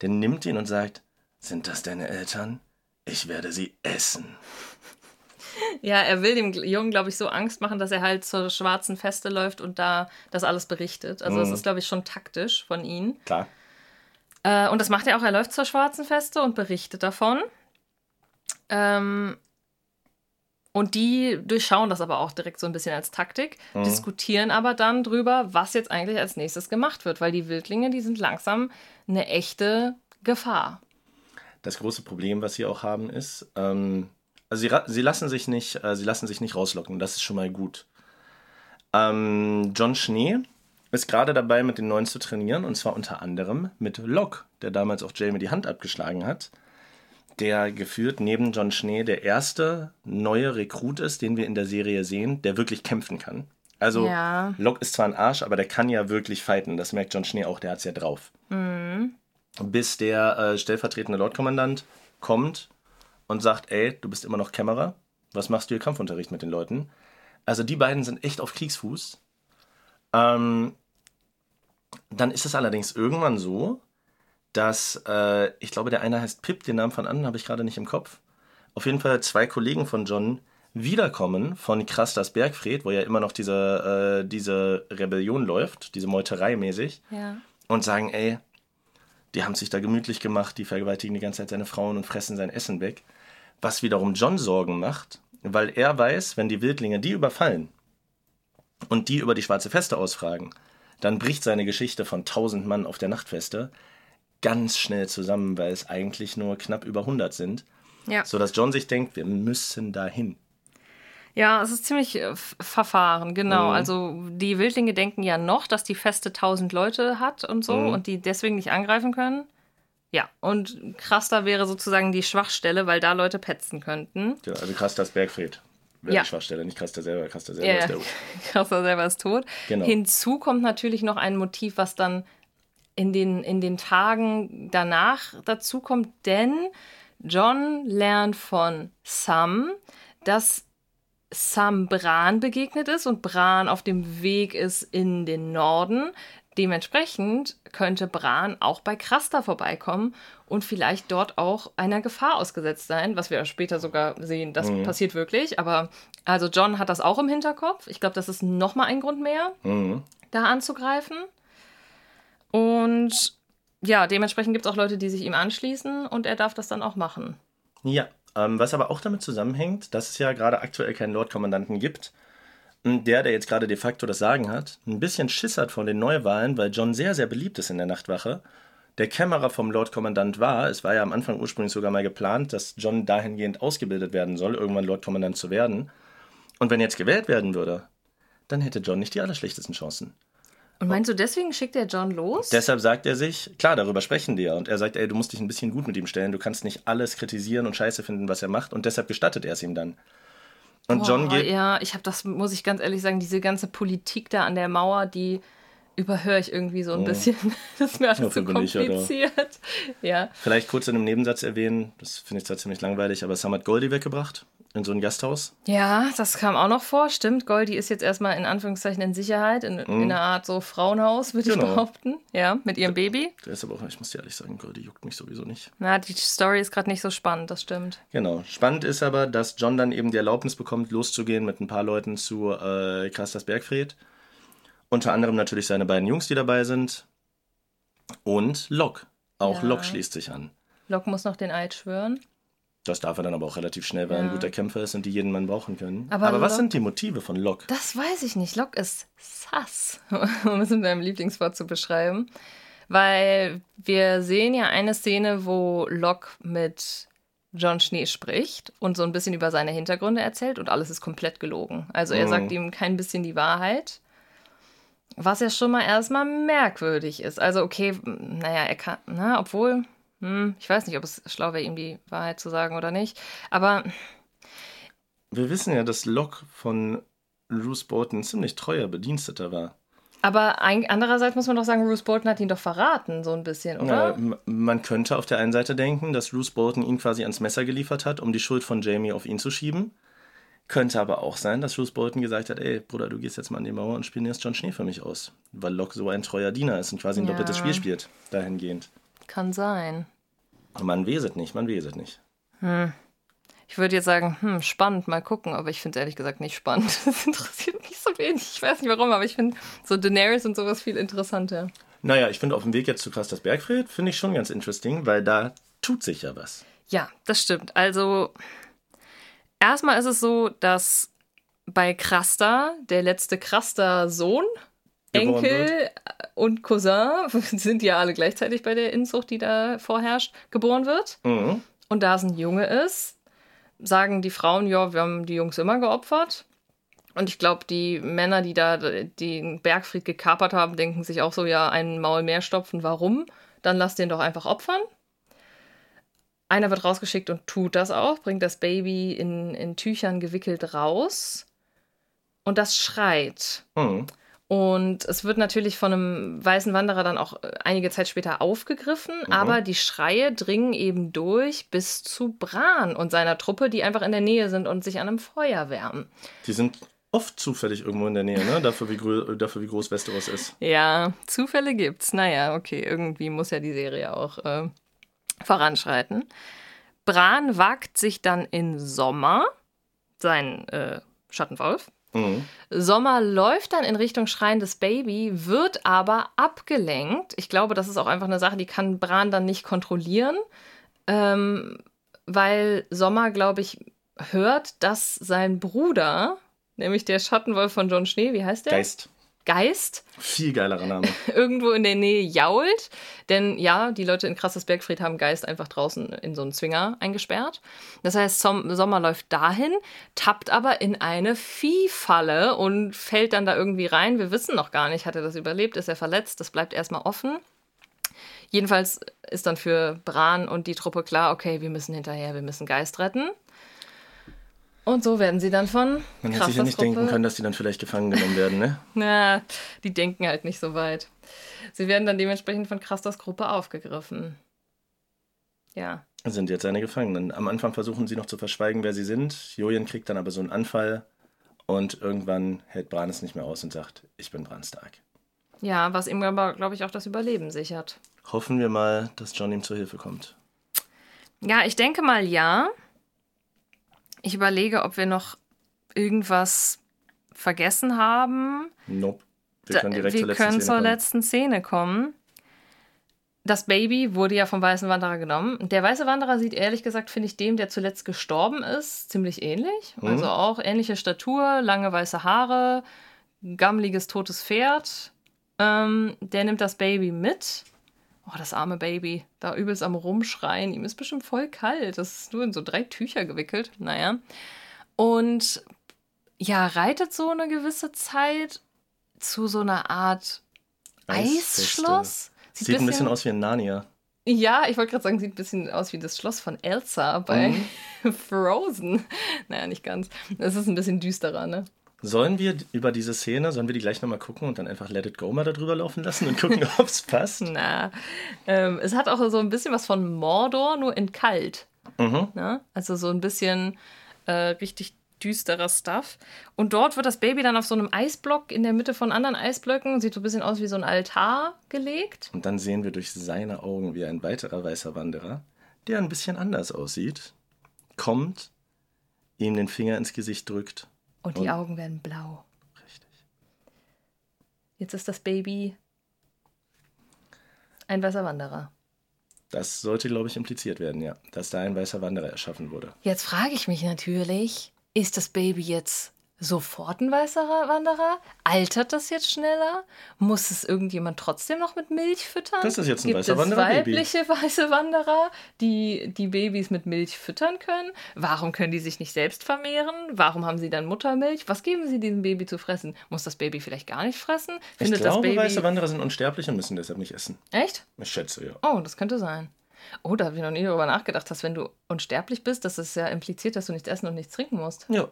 der nimmt ihn und sagt, sind das deine Eltern? Ich werde sie essen. Ja, er will dem Jungen, glaube ich, so Angst machen, dass er halt zur schwarzen Feste läuft und da das alles berichtet. Also, Mhm. das ist, glaube ich, schon taktisch von ihm. Klar. Äh, und das macht er auch. Er läuft zur schwarzen Feste und berichtet davon. Ähm, und die durchschauen das aber auch direkt so ein bisschen als Taktik, diskutieren aber dann drüber, was jetzt eigentlich als nächstes gemacht wird, weil die Wildlinge, die sind langsam eine echte Gefahr. Das große Problem, was sie auch haben, ist, ähm, also sie, sie, lassen sich nicht, äh, sie lassen sich nicht rauslocken. Das ist schon mal gut. Ähm, John Schnee ist gerade dabei, mit den Neuen zu trainieren, und zwar unter anderem mit Locke, der damals auch Jamie die Hand abgeschlagen hat, der geführt neben John Schnee der erste neue Rekrut ist, den wir in der Serie sehen, der wirklich kämpfen kann. Also Ja. Locke ist zwar ein Arsch, aber der kann ja wirklich fighten. Das merkt John Schnee auch, der hat es ja drauf bis der äh, stellvertretende Lordkommandant kommt und sagt, ey, du bist immer noch Kämmerer, was machst du hier Kampfunterricht mit den Leuten? Also die beiden sind echt auf Kriegsfuß. Ähm, dann ist es allerdings irgendwann so, dass, äh, ich glaube, der eine heißt Pip, den Namen von anderen habe ich gerade nicht im Kopf. Auf jeden Fall zwei Kollegen von John wiederkommen von Krastas Bergfried, wo ja immer noch diese, äh, diese Rebellion läuft, diese Meuterei mäßig Ja. und sagen, ey, die haben sich da gemütlich gemacht, die vergewaltigen die ganze Zeit seine Frauen und fressen sein Essen weg. Was wiederum John Sorgen macht, weil er weiß, wenn die Wildlinge die überfallen und die über die schwarze Feste ausfragen, dann bricht seine Geschichte von 1000 Mann auf der Nachtfeste ganz schnell zusammen, weil es eigentlich nur knapp über 100 sind. Ja. Sodass John sich denkt, wir müssen dahin. Ja, es ist ziemlich äh, verfahren, genau. Mhm. Also die Wildlinge denken ja noch, dass die Feste 1000 Leute hat und so Mhm. und die deswegen nicht angreifen können. Ja, und Krasta wäre sozusagen die Schwachstelle, weil da Leute petzen könnten. Ja, also krass, das Bergfried. Ja. Schwachstelle, nicht krass der selber, krass der selber Ja, ist der Krasta selber ist tot. Genau. Hinzu kommt natürlich noch ein Motiv, was dann in den, in den Tagen danach dazu kommt, denn John lernt von Sam, dass Sam Bran begegnet ist und Bran auf dem Weg ist in den Norden. Dementsprechend könnte Bran auch bei Krasta vorbeikommen und vielleicht dort auch einer Gefahr ausgesetzt sein, was wir später sogar sehen, das Mhm. passiert wirklich. Aber also John hat das auch im Hinterkopf. Ich glaube, das ist nochmal ein Grund mehr, Mhm. da anzugreifen. Und ja, dementsprechend gibt es auch Leute, die sich ihm anschließen und er darf das dann auch machen. Ja, ähm, was aber auch damit zusammenhängt, dass es ja gerade aktuell keinen Lordkommandanten gibt. Der, der jetzt gerade de facto das Sagen hat, ein bisschen Schiss hat von den Neuwahlen, weil John sehr, sehr beliebt ist in der Nachtwache. Der Kämmerer vom Lordkommandant war, es war ja am Anfang ursprünglich sogar mal geplant, dass John dahingehend ausgebildet werden soll, irgendwann Lordkommandant zu werden. Und wenn jetzt gewählt werden würde, dann hätte John nicht die allerschlechtesten Chancen. Und meinst du, deswegen schickt er John los? Deshalb sagt er sich, klar, darüber sprechen die ja. Und er sagt, ey, du musst dich ein bisschen gut mit ihm stellen. Du kannst nicht alles kritisieren und scheiße finden, was er macht. Und deshalb gestattet er es ihm dann. Und John Boah, geht. Ja, ich habe das, muss ich ganz ehrlich sagen, diese ganze Politik da an der Mauer, die überhöre ich irgendwie so ein bisschen. Das ist mir alles zu kompliziert. Ja, Vielleicht kurz in einem Nebensatz erwähnen, das finde ich zwar ziemlich langweilig, aber Sam hat Goldie weggebracht in so ein Gasthaus. ja, das kam auch noch vor. Stimmt, Goldie ist jetzt erstmal in Anführungszeichen in Sicherheit, in, in einer Art so Frauenhaus, würde ich Mhm. Genau. behaupten. Ja, mit ihrem Baby. Der ist aber auch, ich muss dir ehrlich sagen, Goldie juckt mich sowieso nicht. Na, die Story ist gerade nicht so spannend, das stimmt. Genau. Spannend ist aber, dass John dann eben die Erlaubnis bekommt, loszugehen mit ein paar Leuten zu äh, Krastas Bergfried. Unter anderem natürlich seine beiden Jungs, die dabei sind. Und Locke. Auch Ja. Locke schließt sich an. Locke muss noch den Eid schwören. Das darf er dann aber auch relativ schnell, weil er ein Ja. guter Kämpfer ist und die jeden Mann brauchen können. Aber Aber, was Locke- sind die Motive von Locke? Das weiß ich nicht. Locke ist sass, um es in deinem Lieblingswort zu beschreiben. Weil wir sehen ja eine Szene, wo Locke mit John Schnee spricht und so ein bisschen über seine Hintergründe erzählt und alles ist komplett gelogen. Also er Mhm. sagt ihm kein bisschen die Wahrheit. Was ja schon mal erstmal merkwürdig ist. Also, okay, naja, er kann, na, obwohl, hm, ich weiß nicht, ob es schlau wäre, ihm die Wahrheit zu sagen oder nicht. Aber Wir wissen ja, dass Locke von Bruce Bolton ein ziemlich treuer Bediensteter war. Aber ein, andererseits muss man doch sagen, Bruce Bolton hat ihn doch verraten, so ein bisschen, Ja, oder? m- man könnte auf der einen Seite denken, dass Bruce Bolton ihn quasi ans Messer geliefert hat, um die Schuld von Jamie auf ihn zu schieben. Könnte aber auch sein, dass Bruce Bolton gesagt hat, ey, Bruder, du gehst jetzt mal an die Mauer und spielst John Schnee für mich aus. Weil Locke so ein treuer Diener ist und quasi ein Ja. doppeltes Spiel spielt, dahingehend. Kann sein. Man weet nicht, man weet nicht. Ich würde jetzt sagen, hm, spannend, mal gucken, aber ich finde es ehrlich gesagt nicht spannend. Das interessiert mich so wenig. Ich weiß nicht warum, aber ich finde so Daenerys und sowas viel interessanter. Naja, ich finde auf dem Weg jetzt zu Krastas Bergfried, finde ich schon ganz interesting, weil da tut sich ja was. Ja, das stimmt. Also, erstmal ist es so, dass bei Krasta, der letzte Krasta-Sohn, Enkel und Cousin, sind ja alle gleichzeitig bei der Inzucht, die da vorherrscht, geboren wird. Mhm. Und da es ein Junge ist, sagen die Frauen, ja, wir haben die Jungs immer geopfert. Und ich glaube, die Männer, die da den Bergfried gekapert haben, denken sich auch so, ja, ein Maul mehr stopfen, warum? Dann lass den doch einfach opfern. Einer wird rausgeschickt und tut das auch, bringt das Baby in, in Tüchern gewickelt raus. Und das schreit. Mhm. Und es wird natürlich von einem weißen Wanderer dann auch äh, einige Zeit später aufgegriffen, aber die Schreie dringen eben durch bis zu Bran und seiner Truppe, die einfach in der Nähe sind und sich an einem Feuer wärmen. Die sind oft zufällig irgendwo in der Nähe, ne? Dafür, wie, dafür, wie groß Westeros ist. Ja, Zufälle gibt's. Naja, okay, irgendwie muss ja die Serie auch äh, voranschreiten. Bran wagt sich dann in Sommer, sein äh, Schattenwolf, Mhm. Sommer läuft dann in Richtung schreiendes Baby, wird aber abgelenkt. Ich glaube, das ist auch einfach eine Sache, die kann Bran dann nicht kontrollieren, ähm, weil Sommer, glaube ich, hört, dass sein Bruder, nämlich der Schattenwolf von John Schnee, wie heißt der? Geist. Geist, Viel geilerer Name. irgendwo in der Nähe jault. Denn ja, die Leute in Krasses Bergfried haben Geist einfach draußen in so einen Zwinger eingesperrt. Das heißt, Som Sommer läuft dahin, tappt aber in eine Viehfalle und fällt dann da irgendwie rein. Wir wissen noch gar nicht, hat er das überlebt, ist er verletzt, das bleibt erstmal offen. Jedenfalls ist dann für Bran und die Truppe klar, okay, wir müssen hinterher, wir müssen Geist retten. Und so werden sie dann von Man hätte sich ja nicht denken können, dass die dann vielleicht gefangen genommen werden, ne? na, die denken halt nicht so weit. Sie werden dann dementsprechend von Krastas Gruppe aufgegriffen. Ja. Sind jetzt seine Gefangenen. Am Anfang versuchen sie noch zu verschweigen, wer sie sind. Julian kriegt dann aber so einen Anfall Und irgendwann hält Bran es nicht mehr aus und sagt, ich bin Bran Stark. Ja, was ihm aber, glaube ich, auch das Überleben sichert. Hoffen wir mal, dass John ihm zur Hilfe kommt. Ja, ich denke mal ja. Ich überlege, ob wir noch irgendwas vergessen haben. Nope. Wir können direkt wir zur letzten können Szene zur kommen. letzten Szene kommen. Das Baby wurde ja vom Weißen Wanderer genommen. Der Weiße Wanderer sieht ehrlich gesagt, finde ich, dem, der zuletzt gestorben ist, ziemlich ähnlich. Mhm. Also auch ähnliche Statur, lange weiße Haare, gammeliges totes Pferd. Ähm, der nimmt das Baby mit. Oh, das arme Baby. Da übelst am Rumschreien. Ihm ist bestimmt voll kalt. Das ist nur in so drei Tücher gewickelt. Naja. Und ja, reitet so eine gewisse Zeit zu so einer Art. Eisschloss. Sieht ein bisschen aus wie ein Narnia. Ja, ich wollte gerade sagen, sieht ein bisschen aus wie das Schloss von Elsa bei Mhm. Frozen. Naja, nicht ganz. Das ist ein bisschen düsterer, ne? Sollen wir über diese Szene, sollen wir die gleich nochmal gucken und dann einfach Let It Go mal da drüber laufen lassen und gucken, ob es passt? Na, ähm, es hat auch so ein bisschen was von Mordor, nur in kalt. Mhm. Ne? Also so ein bisschen äh, richtig düsterer Stuff. Und dort wird das Baby dann auf so einem Eisblock in der Mitte von anderen Eisblöcken, sieht so ein bisschen aus wie so ein Altar gelegt. Und dann sehen wir durch seine Augen, wie ein weiterer weißer Wanderer, der ein bisschen anders aussieht, kommt, ihm den Finger ins Gesicht drückt. Und die Und- Augen werden blau. Richtig. Jetzt ist das Baby ein weißer Wanderer. Das sollte, glaube ich, impliziert werden, ja. Dass da ein weißer Wanderer erschaffen wurde. Jetzt frage ich mich natürlich, ist das Baby jetzt sofort ein weißer Wanderer? Altert das jetzt schneller? Muss es irgendjemand trotzdem noch mit Milch füttern? Das ist jetzt ein Gibt weißer es Wanderer-Baby. weibliche weiße Wanderer, die die Babys mit Milch füttern können? Warum können die sich nicht selbst vermehren? Warum haben sie dann Muttermilch? Was geben sie diesem Baby zu fressen? Muss das Baby vielleicht gar nicht fressen? Ich Findet glaube, das Baby weiße Wanderer sind unsterblich und müssen deshalb nicht essen. Echt? Ich schätze, ja. Oh, das könnte sein. Oh, da habe ich noch nie darüber nachgedacht, dass wenn du unsterblich bist, dass es ja impliziert, dass du nichts essen und nichts trinken musst. Ja.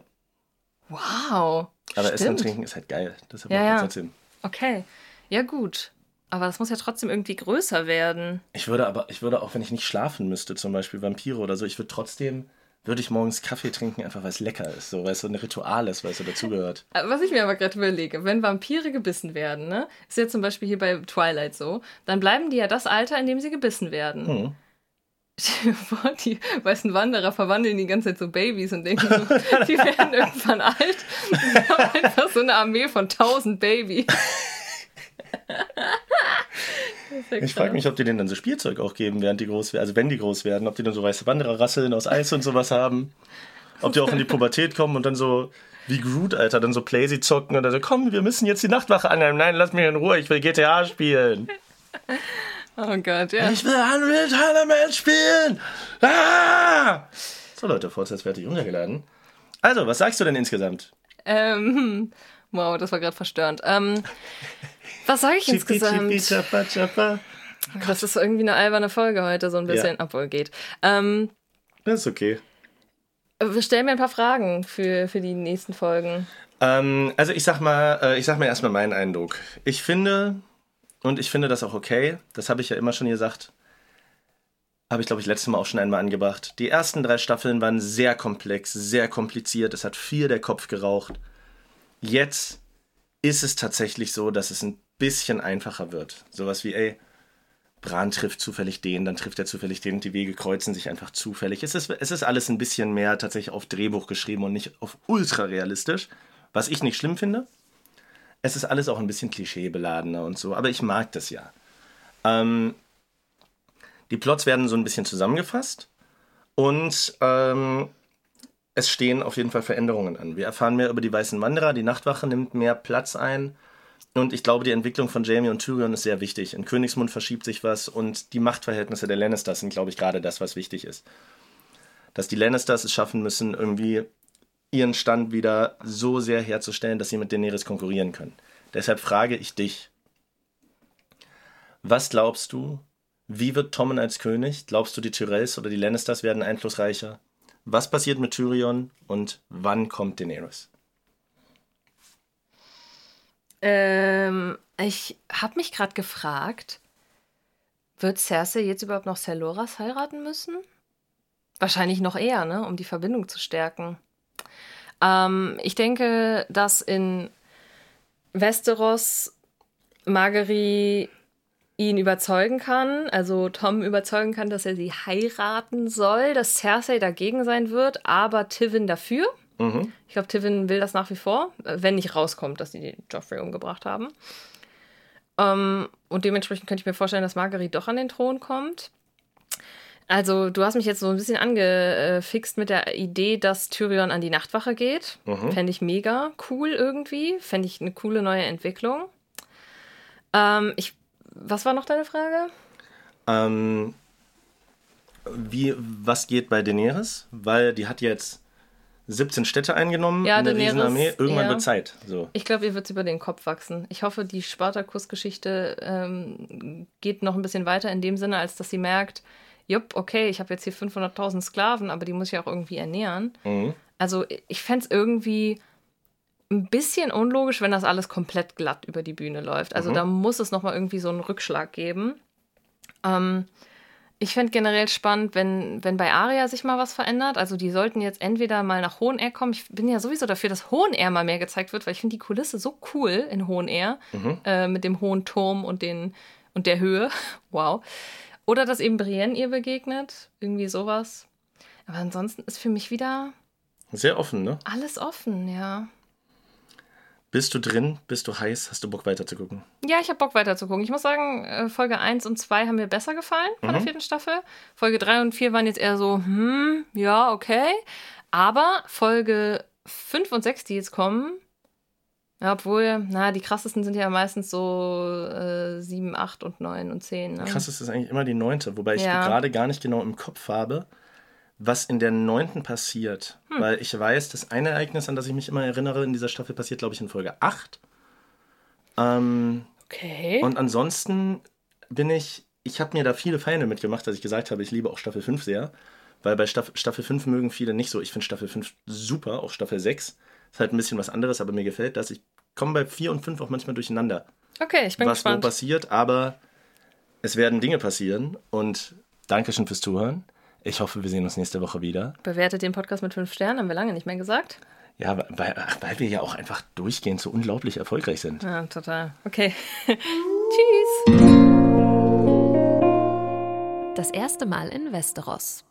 Wow. Aber Essen und Stimmt. Trinken ist halt geil. Deshalb Ja, ja. trotzdem. Okay. Ja, gut. Aber das muss ja trotzdem irgendwie größer werden. Ich würde aber, ich würde auch, wenn ich nicht schlafen müsste, zum Beispiel Vampire oder so, ich würde trotzdem, würde ich morgens Kaffee trinken, einfach weil es lecker ist, so, weil es so ein Ritual ist, weil es so dazugehört. Äh, Was ich mir aber gerade überlege, wenn Vampire gebissen werden, ne, ist ja zum Beispiel hier bei Twilight so, dann bleiben die ja das Alter, in dem sie gebissen werden. Hm. Vor, die weißen Wanderer verwandeln die ganze Zeit so Babys und denken so, die werden irgendwann alt. Und haben einfach so eine Armee von tausend Babys. Ja Ich frage mich, ob die denen dann so Spielzeug auch geben, während die groß werden, also wenn die groß werden, ob die dann so weiße Wandererrasseln aus Eis und sowas haben. Ob die auch in die Pubertät kommen und dann so wie Groot, Alter, dann so Playsy zocken und dann so, komm, wir müssen jetzt die Nachtwache annehmen. Nein, lass mich in Ruhe, ich will GTA spielen. Oh Gott, ja. Ich will Unreal Tournament spielen. Ah! So Leute, Forza ist fertig runtergeladen. Also, was sagst du denn insgesamt? Ähm, wow, das war gerade verstörend. Ähm, was sage ich insgesamt? Chapa. Das ist irgendwie eine alberne Folge heute, so ein bisschen, obwohl geht. Ähm, Das ist okay. wir stellen mir ein paar Fragen für, für die nächsten Folgen. Ähm, also ich sag mal, äh, ich sag mir erstmal meinen Eindruck. Ich finde, und ich finde das auch okay, das habe ich ja immer schon gesagt, habe ich glaube ich letztes Mal auch schon einmal angebracht. Die ersten drei Staffeln waren sehr komplex, sehr kompliziert, es hat viel der Kopf geraucht. Jetzt ist es tatsächlich so, dass es ein bisschen einfacher wird. Sowas wie, ey, Bran trifft zufällig den, dann trifft er zufällig den die Wege kreuzen sich einfach zufällig. Es ist, es ist alles ein bisschen mehr tatsächlich auf Drehbuch geschrieben und nicht auf ultra realistisch, was ich nicht schlimm finde. Es ist alles auch ein bisschen klischeebeladener und so, aber ich mag das ja. Ähm, die Plots werden so ein bisschen zusammengefasst und ähm, es stehen auf jeden Fall Veränderungen an. Wir erfahren mehr über die Weißen Wanderer, die Nachtwache nimmt mehr Platz ein und ich glaube, die Entwicklung von Jamie und Tyrion ist sehr wichtig. In Königsmund verschiebt sich was und die Machtverhältnisse der Lannisters sind, glaube ich, gerade das, was wichtig ist. Dass die Lannisters es schaffen müssen, irgendwie ihren Stand wieder so sehr herzustellen, dass sie mit Daenerys konkurrieren können. Deshalb frage ich dich, was glaubst du, wie wird Tommen als König? Glaubst du, die Tyrells oder die Lannisters werden einflussreicher? Was passiert mit Tyrion und wann kommt Daenerys? Ähm, ich habe mich gerade gefragt, wird Cersei jetzt überhaupt noch Ser Loras heiraten müssen? Wahrscheinlich noch eher, ne, um die Verbindung zu stärken. Ähm, ich denke, dass in Westeros Margery ihn überzeugen kann, also Tom überzeugen kann, dass er sie heiraten soll, dass Cersei dagegen sein wird, aber Tivin dafür. Mhm. Ich glaube, Tivin will das nach wie vor, wenn nicht rauskommt, dass sie Joffrey umgebracht haben. Ähm, und dementsprechend könnte ich mir vorstellen, dass Marguerite doch an den Thron kommt. Also, du hast mich jetzt so ein bisschen angefixt mit der Idee, dass Tyrion an die Nachtwache geht. Mhm. Fände ich mega cool irgendwie. Fände ich eine coole neue Entwicklung. Ähm, ich, was war noch deine Frage? Ähm, wie, was geht bei Daenerys? Weil die hat jetzt 17 Städte eingenommen, Ja, eine Daenerys, Riesenarmee. Irgendwann ja. wird Zeit. So. Ich glaube, ihr wird über den Kopf wachsen. Ich hoffe, die Spartakus-Geschichte ähm, geht noch ein bisschen weiter in dem Sinne, als dass sie merkt, jupp, okay, ich habe jetzt hier 500.000 Sklaven, aber die muss ich auch irgendwie ernähren. Mhm. Also ich fände es irgendwie ein bisschen unlogisch, wenn das alles komplett glatt über die Bühne läuft. Also da muss es nochmal irgendwie so einen Rückschlag geben. Ähm, ich fände generell spannend, wenn, wenn bei Aria sich mal was verändert. Also die sollten jetzt entweder mal nach Hohen Air kommen. Ich bin ja sowieso dafür, dass Hohen Air mal mehr gezeigt wird, weil ich finde die Kulisse so cool in Hohen Air. Äh, mit dem hohen Turm und, den, und der Höhe. Wow. Oder dass eben Brienne ihr begegnet. Irgendwie sowas. Aber ansonsten ist für mich wieder Sehr offen, ne? alles offen, ja. Bist du drin? Bist du heiß? Hast du Bock weiter zu gucken? Ja, ich habe Bock weiter zu gucken. Ich muss sagen, äh, Folge 1 und 2 haben mir besser gefallen von der vierten Staffel. Folge 3 und 4 waren jetzt eher so, hm, ja, okay. Aber Folge 5 und 6, die jetzt kommen, ja, obwohl, na, die krassesten sind ja meistens so äh, 7, 8 und 9 und 10. Ne? Krass ist eigentlich immer die neunte, wobei ich Ja. gerade gar nicht genau im Kopf habe, was in der neunten passiert. Hm. Weil ich weiß, das eine Ereignis, an das ich mich immer erinnere in dieser Staffel, passiert, glaube ich, in Folge 8. Ähm, Okay. und ansonsten bin ich, ich habe mir da viele Feinde mitgemacht, dass ich gesagt habe, ich liebe auch Staffel 5 sehr. Weil bei Staffel, Staffel 5 mögen viele nicht so. Ich finde Staffel 5 super, auch Staffel 6. Ist halt ein bisschen was anderes, aber mir gefällt das. Ich komme bei 4 und 5 auch manchmal durcheinander okay, ich bin was wo gespannt. passiert, aber es werden Dinge passieren und Dankeschön fürs Zuhören. Ich hoffe, wir sehen uns nächste Woche wieder. Bewertet den Podcast mit 5 Sternen, haben wir lange nicht mehr gesagt. Ja, weil, weil wir ja auch einfach durchgehend so unglaublich erfolgreich sind. Ja, total. Okay. Tschüss. Das erste Mal in Westeros.